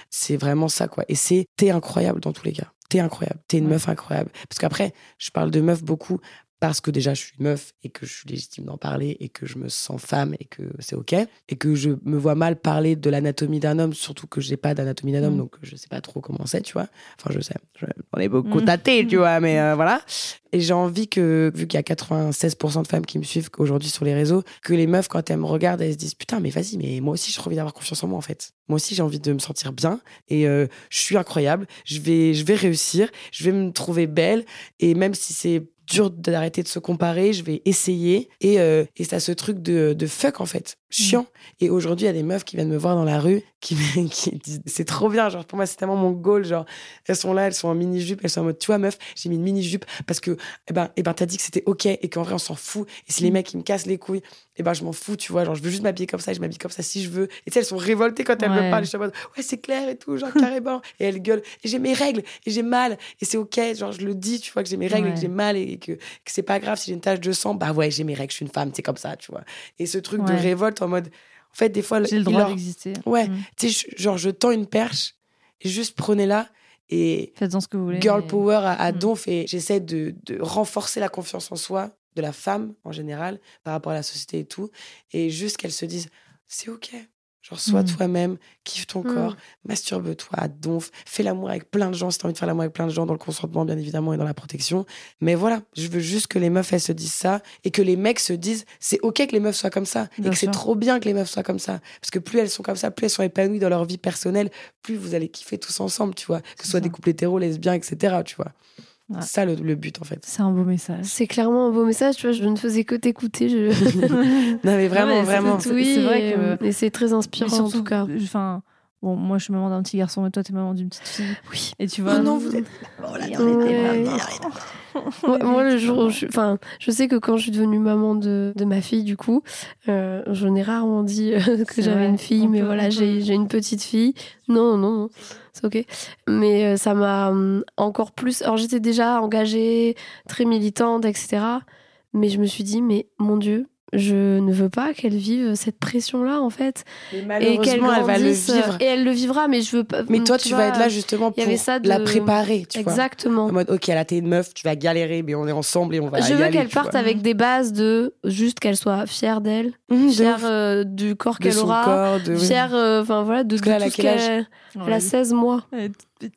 C'est vraiment ça, quoi. Et c'est, t'es incroyable dans tous les cas. T'es incroyable. T'es une
Ouais.
meuf incroyable. Parce qu'après, je parle de meuf beaucoup parce que déjà, je suis une meuf et que je suis légitime d'en parler et que je me sens femme et que c'est OK. Et que je me vois mal parler de l'anatomie d'un homme, surtout que j'ai pas d'anatomie d'un homme,
Mm.
donc je sais pas trop comment c'est, tu vois. Enfin, je sais. Je- On est beaucoup
Mm.
tâtés, tu vois, mais euh, voilà. Et j'ai envie que, vu qu'il y a 96% de femmes qui me suivent aujourd'hui sur les réseaux, que les meufs, quand elles me regardent, elles se disent Putain, mais vas-y, mais moi aussi, j'ai envie d'avoir confiance en moi, en fait. Moi aussi, j'ai envie de me sentir bien et euh, je suis incroyable. Je vais, je vais réussir. Je vais me trouver belle. Et même si c'est dur d'arrêter de se comparer, je vais essayer. Et, euh, et ça ce truc de, de fuck, en fait, chiant. Et aujourd'hui, il y a des meufs qui viennent me voir dans la rue, qui, me- (laughs) qui disent, c'est trop bien, genre, pour moi, c'est tellement mon goal, genre, elles sont là, elles sont en mini-jupe, elles sont en mode, tu vois, meuf, j'ai mis une mini-jupe parce que, eh ben, eh ben, t'as dit que c'était ok et qu'en vrai, on s'en fout. Et si les mecs, ils me cassent les couilles, eh ben, je m'en fous, tu vois, genre, je veux juste m'habiller comme ça et je m'habille comme ça si je veux. Et tu sais, elles sont révoltées quand elles
Ouais.
me parlent, je suis en mode, ouais, c'est clair et tout, genre, carrément. Et elles gueulent, et j'ai mes règles, et j'ai mal, et c'est ok, genre, je le dis, tu vois, que j'ai mes règles et que j'ai mal et que, que c'est pas grave si j'ai une tache de sang, bah ouais, j'ai mes règles, je suis une femme, c'est comme ça, tu vois. Et ce truc de révolte en mode, en fait, des fois,
J'ai le droit
leur-
d'exister.
Ouais,
Mm.
tu sais, genre, je tends une perche, juste prenez-la, et
Faites-en ce que vous voulez.
girl
mais-
power à, à
Mm.
donf, et j'essaie de, de renforcer la confiance en soi de la femme en général par rapport à la société et tout, et juste qu'elle se dise, c'est ok. Genre, sois
Mm.
toi-même, kiffe ton
Mm.
corps, masturbe-toi donf, fais l'amour avec plein de gens si t'as envie de faire l'amour avec plein de gens, dans le consentement, bien évidemment, et dans la protection. Mais voilà, je veux juste que les meufs, elles se disent ça, et que les mecs se disent, c'est ok que les meufs soient comme ça, et que c'est trop bien que les meufs soient comme ça. Parce que plus elles sont comme ça, plus elles sont épanouies dans leur vie personnelle, plus vous allez kiffer tous ensemble, tu vois. Que ce soit
ça.
des couples hétéros, lesbiens, etc., tu vois.
Ouais.
C'est ça le, le but, en fait.
C'est un beau message.
C'est clairement un beau message, tu vois, je ne faisais que t'écécouter. Je... (laughs) (laughs)
Non, mais vraiment,
Ouais, c'est
vraiment.
c'est vrai
et,
que-
euh, et c'est très inspirant en tout cas.
Enfin, bon, moi je suis maman d'un petit garçon, mais toi t'es maman d'une petite fille.
Oui.
Et tu vois.
Oh non, vous êtes. Oh là, non,
Ouais.
non, non.
moi, le jour où je, enfin, je sais que quand je suis devenue maman de, de ma fille, du coup, euh, je n'ai rarement dit euh, (laughs) que j'avais une fille,
on
mais voilà,
on
j'ai une petite fille. Non, non, non, c'est ok. Mais euh, ça m'a hum, encore plus. Alors, j'étais déjà engagée, très militante, etc. Mais je me suis dit, mais mon Dieu, je ne veux pas qu'elle vive cette pression-là, en fait.
Mais
Et qu'elle
malheureusement, elle va le vivre.
Et elle le vivra, mais je veux pas.
Mais toi, tu, vas
vois,
être là justement pour la préparer, tu vois.
Exactement.
En mode, ok, là, t'es une meuf, tu vas galérer, mais on est ensemble et on va
je
y
veux qu'elle parte
vois.
avec des bases de juste qu'elle soit fière d'elle,
Mhm,
fière euh, du corps qu'elle aura,
corps, de...
fière, euh, enfin voilà, de,
là,
de tout ce qu'elle.
Ouais,
Elle a 16 mois.
elle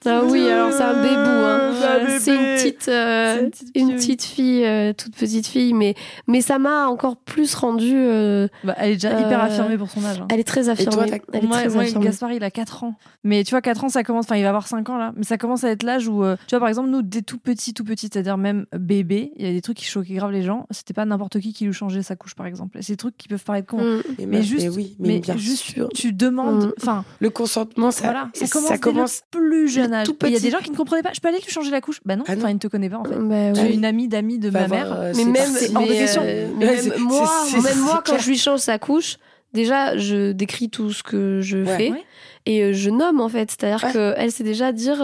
Ah oui, alors c'est un bébou. Hein.
C'est un bébé.
C'est une petite, euh,
C'est une petite
une petite fille, euh, toute petite fille, mais mais ça m'a encore plus rendue. euh,
Bah, elle est déjà hyper affirmée pour son âge. hein.
elle est très affirmée.
toi, t'as-
elle est
moi,
très
moi,
affirmée.
Gaspard, il a 4 ans. Mais tu vois, 4 ans, ça commence. Enfin, il va avoir 5 ans là. Mais ça commence à être l'âge où, euh, tu vois, par exemple, nous, dès tout petit, tout petit, c'est-à-dire même bébé, il y a des trucs qui choquaient grave les gens. C'était pas n'importe qui qui lui changeait sa couche, par exemple. C'est des trucs qui peuvent paraître cons.
Mm.
Mais,
juste,
mais oui, mais,
mais
bien
juste,
sûr.
tu demandes.
Mm.
Enfin,
Le consentement, ça,
voilà, ça commence,
ça
dès
commence
le plus jeune âge.
tout
Et Il y a des gens qui ne comprenaient pas. Je peux aller lui changer la couche Bah non,
Ah non.
enfin, il ne te connaît pas en fait.
Bah
es une amie d'amis de ma mère.
euh,
Mais même,
hors de question.
euh,
Ouais,
moi, même quand je lui change sa couche, déjà, je décris tout ce que je
Ouais.
fais
Ouais.
et euh, je nomme en fait. C'est-à-dire
Ouais.
qu'elle sait déjà dire.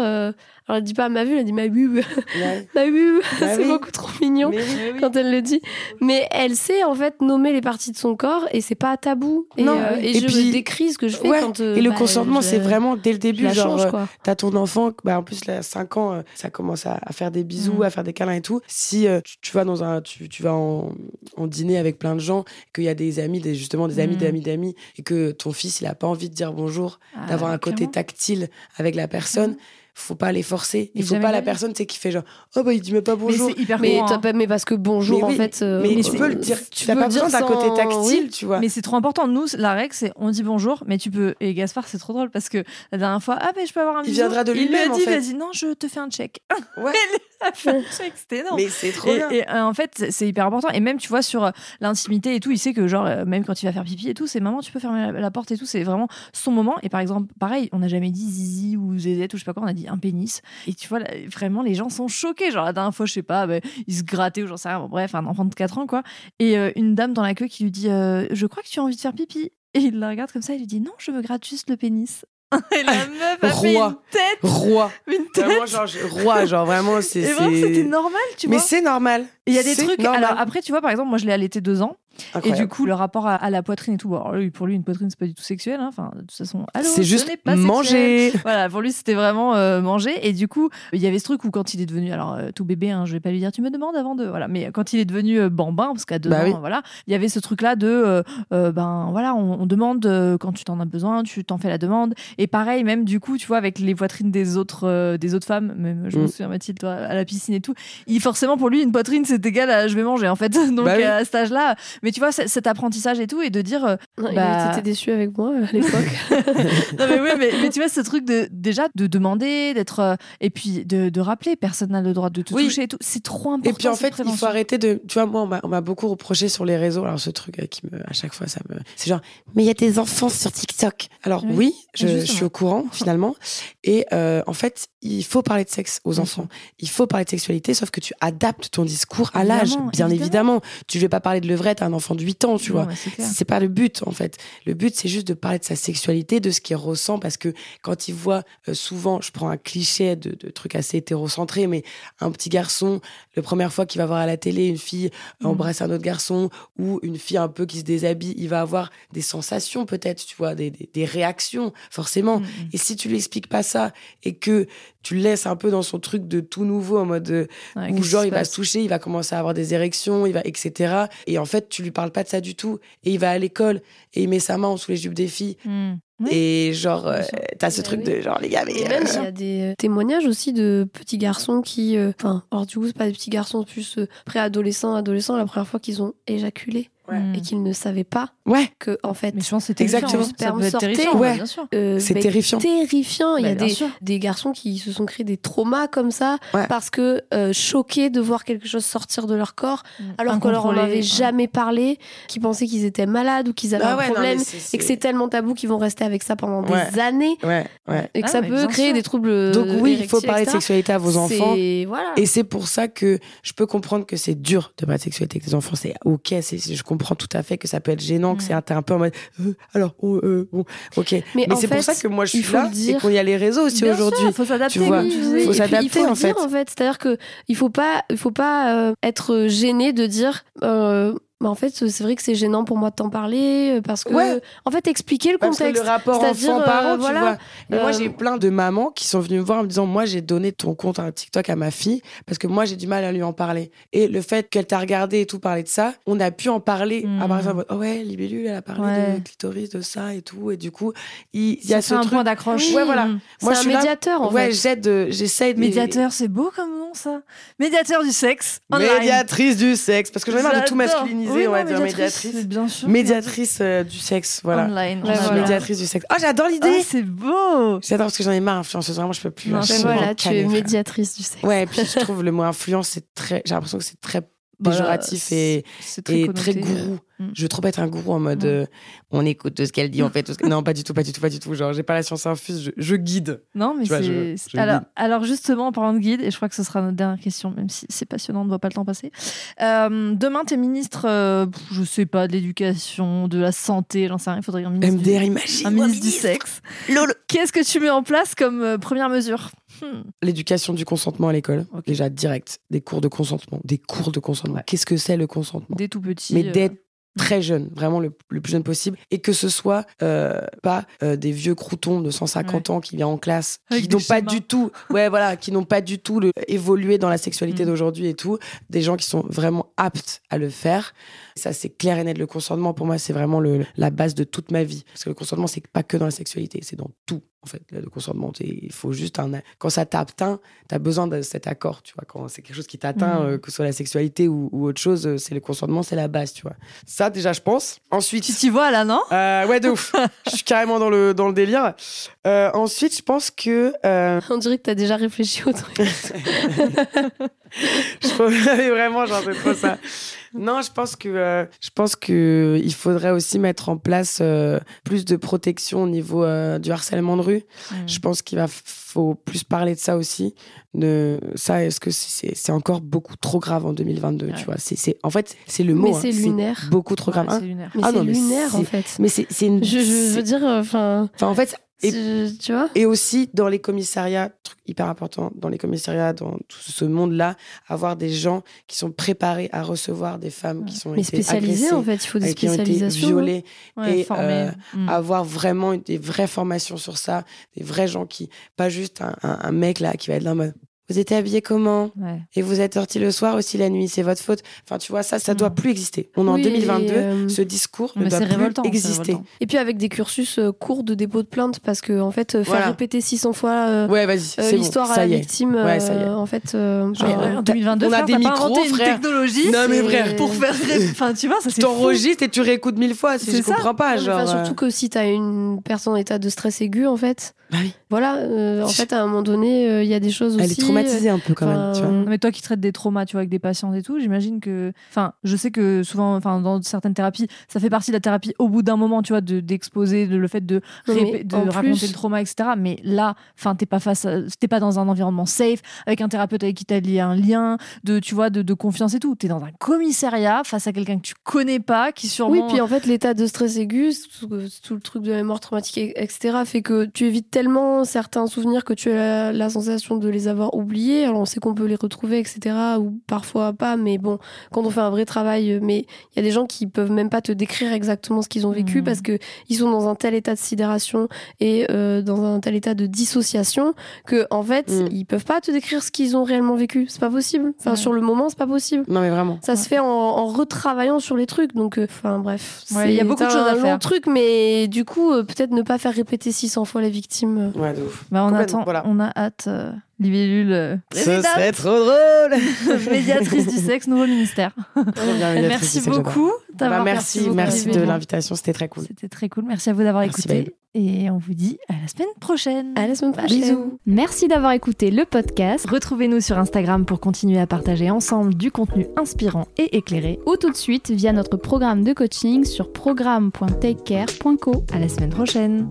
Alors, elle dit pas ma vue, elle dit ma.
Ouais. (laughs)
ma vue.
Bah
c'est
oui.
beaucoup trop mignon.
Mais oui.
Quand elle le dit, mais elle sait en fait nommer les parties de son corps et c'est pas tabou. Et,
Non,
euh, et
Et
je
puis-
décris ce que je fais
Ouais,
quand. euh,
Et le
bah,
consentement,
je-
c'est vraiment dès le début.
la
Genre,
change
euh,
quoi.
t'as ton enfant, bah, en plus, là, à 5 ans, euh, ça commence à, à faire des bisous,
Mm.
à faire des câlins et tout. Si euh, tu, tu vas dans un, tu, tu vas en, en dîner avec plein de gens, qu'il y a des amis, des, justement des amis
Mm.
d'amis d'amis, et que ton fils, il a pas envie de dire bonjour,
Ah,
d'avoir un côté tactile avec la personne, faut pas les forcer. Il
Mais
faut pas la personne, sais, qui fait genre, oh bah il dit même pas
Mais
bonjour.
c'est hyper
Mais,
courant, hein.
mais parce que bonjour
Mais
en
oui,
fait. euh,
mais tu peux le dire, tu n'as pas besoin d'un côté tactile,
oui.
tu vois.
Mais c'est trop important. Nous, la règle, c'est on dit bonjour, mais tu peux. Et Gaspard, c'est trop drôle parce que la dernière fois, ah, mais je peux avoir un
Il viendra de
Il lui
lui-même,
a
en
dit,
fait.
vas-y, non, je te fais un check. (laughs)
Ouais.
A fait un check, c'était énorme.
Mais c'est trop
Et,
bien.
et, euh, en fait, c'est- c'est hyper important. Et même, tu vois, sur euh, l'intimité et tout, il sait que, genre, euh, même quand il va faire pipi et tout, c'est maman, tu peux fermer la, la porte et tout. C'est vraiment son moment. Et par exemple, pareil, on n'a jamais dit zizi ou zézette ou je sais pas quoi, on a dit un pénis. Et tu vois, là, vraiment, les gens sont choqués. Genre, la dernière fois, je sais pas, bah, il se grattait ou j'en sais rien. Bon, bref, un enfant de 4 ans, quoi. Et euh, une dame dans la queue qui lui dit euh, Je crois que tu as envie de faire pipi. Et il la regarde comme ça, il lui dit Non, je me gratte juste le pénis. (laughs) et la (laughs) meuf a fait
Roi.
une tête.
Roi.
Une tête.
Vraiment, genre, roi, genre vraiment, c'est.
Et vraiment, c'était normal, tu
Mais
vois.
c'est normal.
Il y a des trucs.
normal.
Alors après, tu vois, par exemple, moi, je l'ai allaité deux ans. Et du coup, le rapport à, à la poitrine et tout, bon, alors lui, pour lui, une poitrine, c'est pas du tout sexuel. hein. Enfin, de toute façon,
c'est
ce
juste
pas
manger. (laughs)
Voilà, pour lui, c'était vraiment euh, manger. Et du coup, il y avait ce truc où quand il est devenu, alors euh, tout bébé, hein, je vais pas lui dire, tu me demandes avant de, voilà, mais quand il est devenu euh, bambin, parce qu'à deux
Bah
ans,
oui.
voilà, il y avait ce truc-là de, ben voilà, on, on demande quand tu t'en as besoin, tu t'en fais la demande. Et pareil, même du coup, tu vois, avec les poitrines des autres, des autres femmes, même je me
Mm.
souviens Mathilde, toi, à la piscine et tout, il forcément pour lui, une poitrine, c'est c'est égal à je vais manger en fait. (laughs) Donc
Bah oui.
à cet âge-là, mais tu vois cet apprentissage et tout et de dire euh,
Il
Bah-
était déçu avec moi à l'époque. (laughs) (laughs)
non mais oui mais, mais tu vois ce truc de déjà de demander d'être euh, et puis de, de rappeler personne n'a le droit de te
Oui.
toucher et tout c'est trop important
Et puis en fait, il faut arrêter de. Tu vois, moi, on m'a- beaucoup reproché sur les réseaux. Alors, ce truc euh, qui me. À chaque fois, ça me. C'est genre, mais il y a des enfants sur TikTok. Alors,
Oui,
oui, je, suis au courant, finalement. Et euh, en fait, il faut parler de sexe aux enfants. Il faut parler de sexualité, sauf que tu adaptes ton discours à l'âge. Bien
évidemment.
évidemment. Tu ne vais pas parler de levrette à un enfant de 8 ans, tu
Non,
vois.
mais c'est
pas le but en fait. Le but c'est juste de parler de sa sexualité, de ce qu'il ressent parce que quand il voit euh, souvent, je prends un cliché de, de trucs assez hétérocentrés, mais un petit garçon, la première fois qu'il va voir à la télé une fille
Mhm.
embrasser un autre garçon ou une fille un peu qui se déshabille, il va avoir des sensations peut-être, tu vois, des, des- des réactions forcément.
Mm, mm.
Et si tu lui expliques pas ça et que tu le laisses un peu dans son truc de tout nouveau en mode euh,
Ouais,
où genre il va se toucher, il va commencer à avoir des érections, il va etc. Et en fait tu lui parles pas de ça du tout. Et il va à l'école et il met sa main sous les jupes des filles.
Mm. Oui.
Et genre euh, t'as ce
Bah
truc
oui.
de genre les gars mais euh,
il y a des euh, témoignages aussi de petits garçons qui, euh, enfin, alors du coup c'est pas des petits garçons plus euh, préadolescents, adolescents, la première fois qu'ils ont éjaculé
Ouais.
Mm.
et qu'ils ne savaient pas
ouais
que en fait
mais je pense que c'est terrifiant
Exactement.
hein. ça
Sperme
peut être
sortait.
terrifiant
Ouais.
bien sûr
euh,
c'est terrifiant.
terrifiant. Il y
Bah,
a des, des garçons qui se sont créés des traumas comme ça
Ouais.
parce que euh, choqués de voir quelque chose sortir de leur corps alors qu'on leur en avait
ouais.
jamais parlé, qui pensaient qu'ils étaient malades ou qu'ils avaient
Ah
un
non,
problème et que c'est tellement tabou qu'ils vont rester avec ça pendant
Ouais.
des années
Ouais, ouais.
et que
Ah,
ça peut créer
sûr.
des troubles.
Donc oui, il faut parler de sexualité à vos enfants. Et c'est pour ça que je peux comprendre que c'est dur de parler de sexualité avec tes enfants. C'est ok, je comprends tout à fait que ça peut être gênant, que c'est un, un peu en mode euh, alors, oh, euh, bon, ok. Mais, c'est pour ça que moi je
il
suis là
dire.
et qu'on y a les réseaux aussi aujourd'hui.
sûr, faut s'adapter
tu vois.
comme
Oui,
Faut s'adapter,
il
en fait.
dire en fait. C'est-à-dire que il faut pas, il faut pas euh, être gêné de dire. Bah, en fait, c'est vrai que c'est gênant pour moi de t'en parler euh, parce que,
Ouais.
en fait, expliquer le
Parce que
contexte.
le rapport enfant-parent,
euh,
tu
voilà,
vois. Moi,
euh,
j'ai plein de mamans qui sont venues me voir en me disant Moi, j'ai donné ton compte à TikTok à ma fille parce que moi, j'ai du mal à lui en parler. Et le fait qu'elle t'a regardé et tout parler de ça, on a pu en parler.
Mm.
À part ça, en mode, oh ouais, Libellule, elle a parlé
Ouais.
de clitoris, de ça et tout. Et du coup, il, y a ce
un
truc.
point d'accroche
Ouais, voilà.
Mm.
Moi,
c'est
je suis
un
là-
médiateur en
ouais,
fait.
j'aide, euh, j'essaie de.
Médiateur, c'est beau comme nom ça. Médiateur du sexe. online.
Médiatrice du sexe. Parce que j'en ai marre de tout
J'adore.
Masculiniser,
Oui,
on va
non,
dire
médiatrice,
médiatrice.
Bien sûr.
Médiatrice euh, du sexe, voilà.
Online.
Ouais, voilà.
Médiatrice du sexe. Oh, j'adore l'idée!
Ah, c'est beau.
J'adore parce que j'en ai marre, influenceuse. Vraiment, je peux plus.
Non,
Ben
vraiment
voilà, tu es médiatrice du sexe.
Ouais, et puis je trouve le mot influence, c'est très. J'ai l'impression que c'est très Péjoratif et,
très
et très gourou.
Mm.
Je veux trop être un gourou en mode
Mm.
euh, on écoute tout ce qu'elle dit, on fait tout ce que... Non, pas du tout, pas du tout, pas du tout. Genre, j'ai pas la science infuse, je, je guide.
Non, mais c'est. alors, justement, en parlant de guide, et je crois que ce sera notre dernière question, même si c'est passionnant, on ne voit pas le temps passer. Euh, demain, t'es ministre, euh, je sais pas, de l'éducation, de la santé, j'en sais rien, il faudrait un ministre. du-
MDR, imagine.
un ministre du sexe.
Lolo.
Qu'est-ce que tu mets en place comme euh, première mesure? Hmm.
L'éducation du consentement à l'école, déjà direct. Des cours de consentement. Des cours de consentement.
Ouais.
Qu'est-ce que c'est le consentement
Dès tout petit.
mais
euh,
d'être très jeune, vraiment le, le plus jeune possible, et que ce soit euh, pas euh, des vieux croutons de 150 ans qui viennent en classe,
Avec
qui n'ont pas du tout, ouais voilà, qui n'ont pas du tout le, évolué dans la sexualité
Mm.
d'aujourd'hui et tout, des gens qui sont vraiment aptes à le faire. Ça c'est clair et net. Le consentement pour moi c'est vraiment le, la base de toute ma vie, parce que le consentement c'est pas que dans la sexualité, c'est dans tout. En fait, le consentement, il faut juste un. Quand ça t'atteint, t'as besoin de cet accord, tu vois. Quand c'est quelque chose qui t'atteint,
Mm.
euh, que ce soit la sexualité ou, ou autre chose, euh, c'est le consentement, c'est la base, tu vois. Ça, déjà, je pense. Ensuite.
Tu t'y vois là, non?
Euh, ouais, de ouf. (laughs) je suis carrément dans le, dans le délire. Euh, ensuite, je pense que. euh,
On dirait que t'as déjà réfléchi au truc. (laughs)
je pense- (laughs) vraiment, j'en sais trop ça. Non, je pense que euh, je pense que il faudrait aussi mettre en place euh, plus de protection au niveau euh, du harcèlement de rue. Je pense qu'il va faut plus parler de ça aussi. De ça, est-ce que c'est c'est encore beaucoup trop grave en 2022
Ouais.
Tu vois, c'est c'est en fait c'est le mot.
Mais
hein,
c'est lunaire.
Beaucoup trop grave.
Ouais,
hein.
c'est lunaire.
Mais
Ah
c'est lunaire en fait.
mais c'est c'est une.
Je, je veux dire, enfin,
Enfin, en fait, Et-
tu vois.
et aussi dans les commissariats, truc hyper important, dans les commissariats, dans tout ce monde-là, avoir des gens qui sont préparés à recevoir des femmes qui sont
Mais
été
spécialisé
agressées,
en fait, il faut des
et qui ont été
spécialisations. hein.
violées,
Ouais,
et, euh,
Mm.
avoir vraiment des vraies formations sur ça, des vrais gens qui, pas juste un, un- un mec là qui va être là en mode vous étiez habillé comment
Ouais.
Et vous êtes sorti le soir aussi la nuit, c'est votre faute. Enfin, tu vois, ça, ça
Mm.
doit plus exister. On est en
Oui,
2022,
et, euh,
ce discours ne doit plus
révoltant.
exister.
révoltant.
Et puis avec des cursus euh, courts de dépôt de plainte, parce que en fait, euh, faire
Voilà.
répéter 600 fois euh,
Ouais,
euh,
bon,
l'histoire à la
y
victime,
Ouais, ça y est.
en fait, euh,
en 2022,
on a
frère,
des
t'as pas
micros,
inventé une
frère.
technologie
Non, mais vrai.
pour faire. Enfin, tu vois, ça
Tu
c'est fou.
t'enregistres et tu réécoutes mille fois. C'est Je
ça.
comprends pas,
enfin,
genre.
surtout que si t'as une personne en état de stress aigu, en fait,
Bah oui.
voilà, en fait, à un moment donné, il y a des choses aussi.
Est traumatisée un peu quand même,
enfin,
tu vois.
Non, mais toi qui traites des traumas, tu vois, avec des patients et tout, j'imagine que, enfin, je sais que souvent, enfin, dans certaines thérapies, ça fait partie de la thérapie au bout d'un moment, tu vois, de d'exposer de, le fait de, répé- de raconter
plus-
le trauma, etc. Mais là, enfin, t'es pas face, à- t'es pas dans un environnement safe avec un thérapeute avec qui t'as lié un lien de, tu vois, de, de confiance et tout. T'es dans un commissariat face à quelqu'un que tu connais pas, qui sûrement.
Oui, puis en fait, l'état de stress aigu, tout, le truc de la mémoire traumatique, et- etc., fait que tu évites tellement certains souvenirs que tu as la, la sensation de les avoir oubliés. Alors, on sait qu'on peut les retrouver, etc., ou parfois pas, mais bon, quand on fait un vrai travail, euh, mais il y a des gens qui peuvent même pas te décrire exactement ce qu'ils ont vécu
Mhm.
parce que ils sont dans un tel état de sidération et euh, dans un tel état de dissociation que, en fait,
Mhm.
ils peuvent pas te décrire ce qu'ils ont réellement vécu. C'est pas possible. Enfin,
Ouais.
sur le moment, c'est pas possible.
Non, mais vraiment.
Ça se fait en, en retravaillant sur les trucs. Donc, euh, enfin, bref.
Ouais, il y a beaucoup de choses à
long
faire.
truc, mais du coup, euh, peut-être ne pas faire répéter 600 fois la victime.
Ouais, de ouf.
Bah, on attend,
voilà.
on a hâte. Libellule, euh,
Ce serait trop drôle. (laughs)
médiatrice du sexe, nouveau ministère.
Trop bien, Médiatrice,
Merci beaucoup d'avoir
Bah, merci, merci de l'invitation, c'était très cool.
C'était très cool. Merci à vous d'avoir
Merci,
écouté. Et on vous dit à la semaine prochaine.
À la semaine prochaine.
Bisous.
Merci d'avoir écouté le podcast.
Retrouvez-nous sur Instagram pour continuer à partager ensemble du contenu inspirant et éclairé.
Ou tout de suite via notre programme de coaching sur programme.takecare.co.
À la semaine prochaine.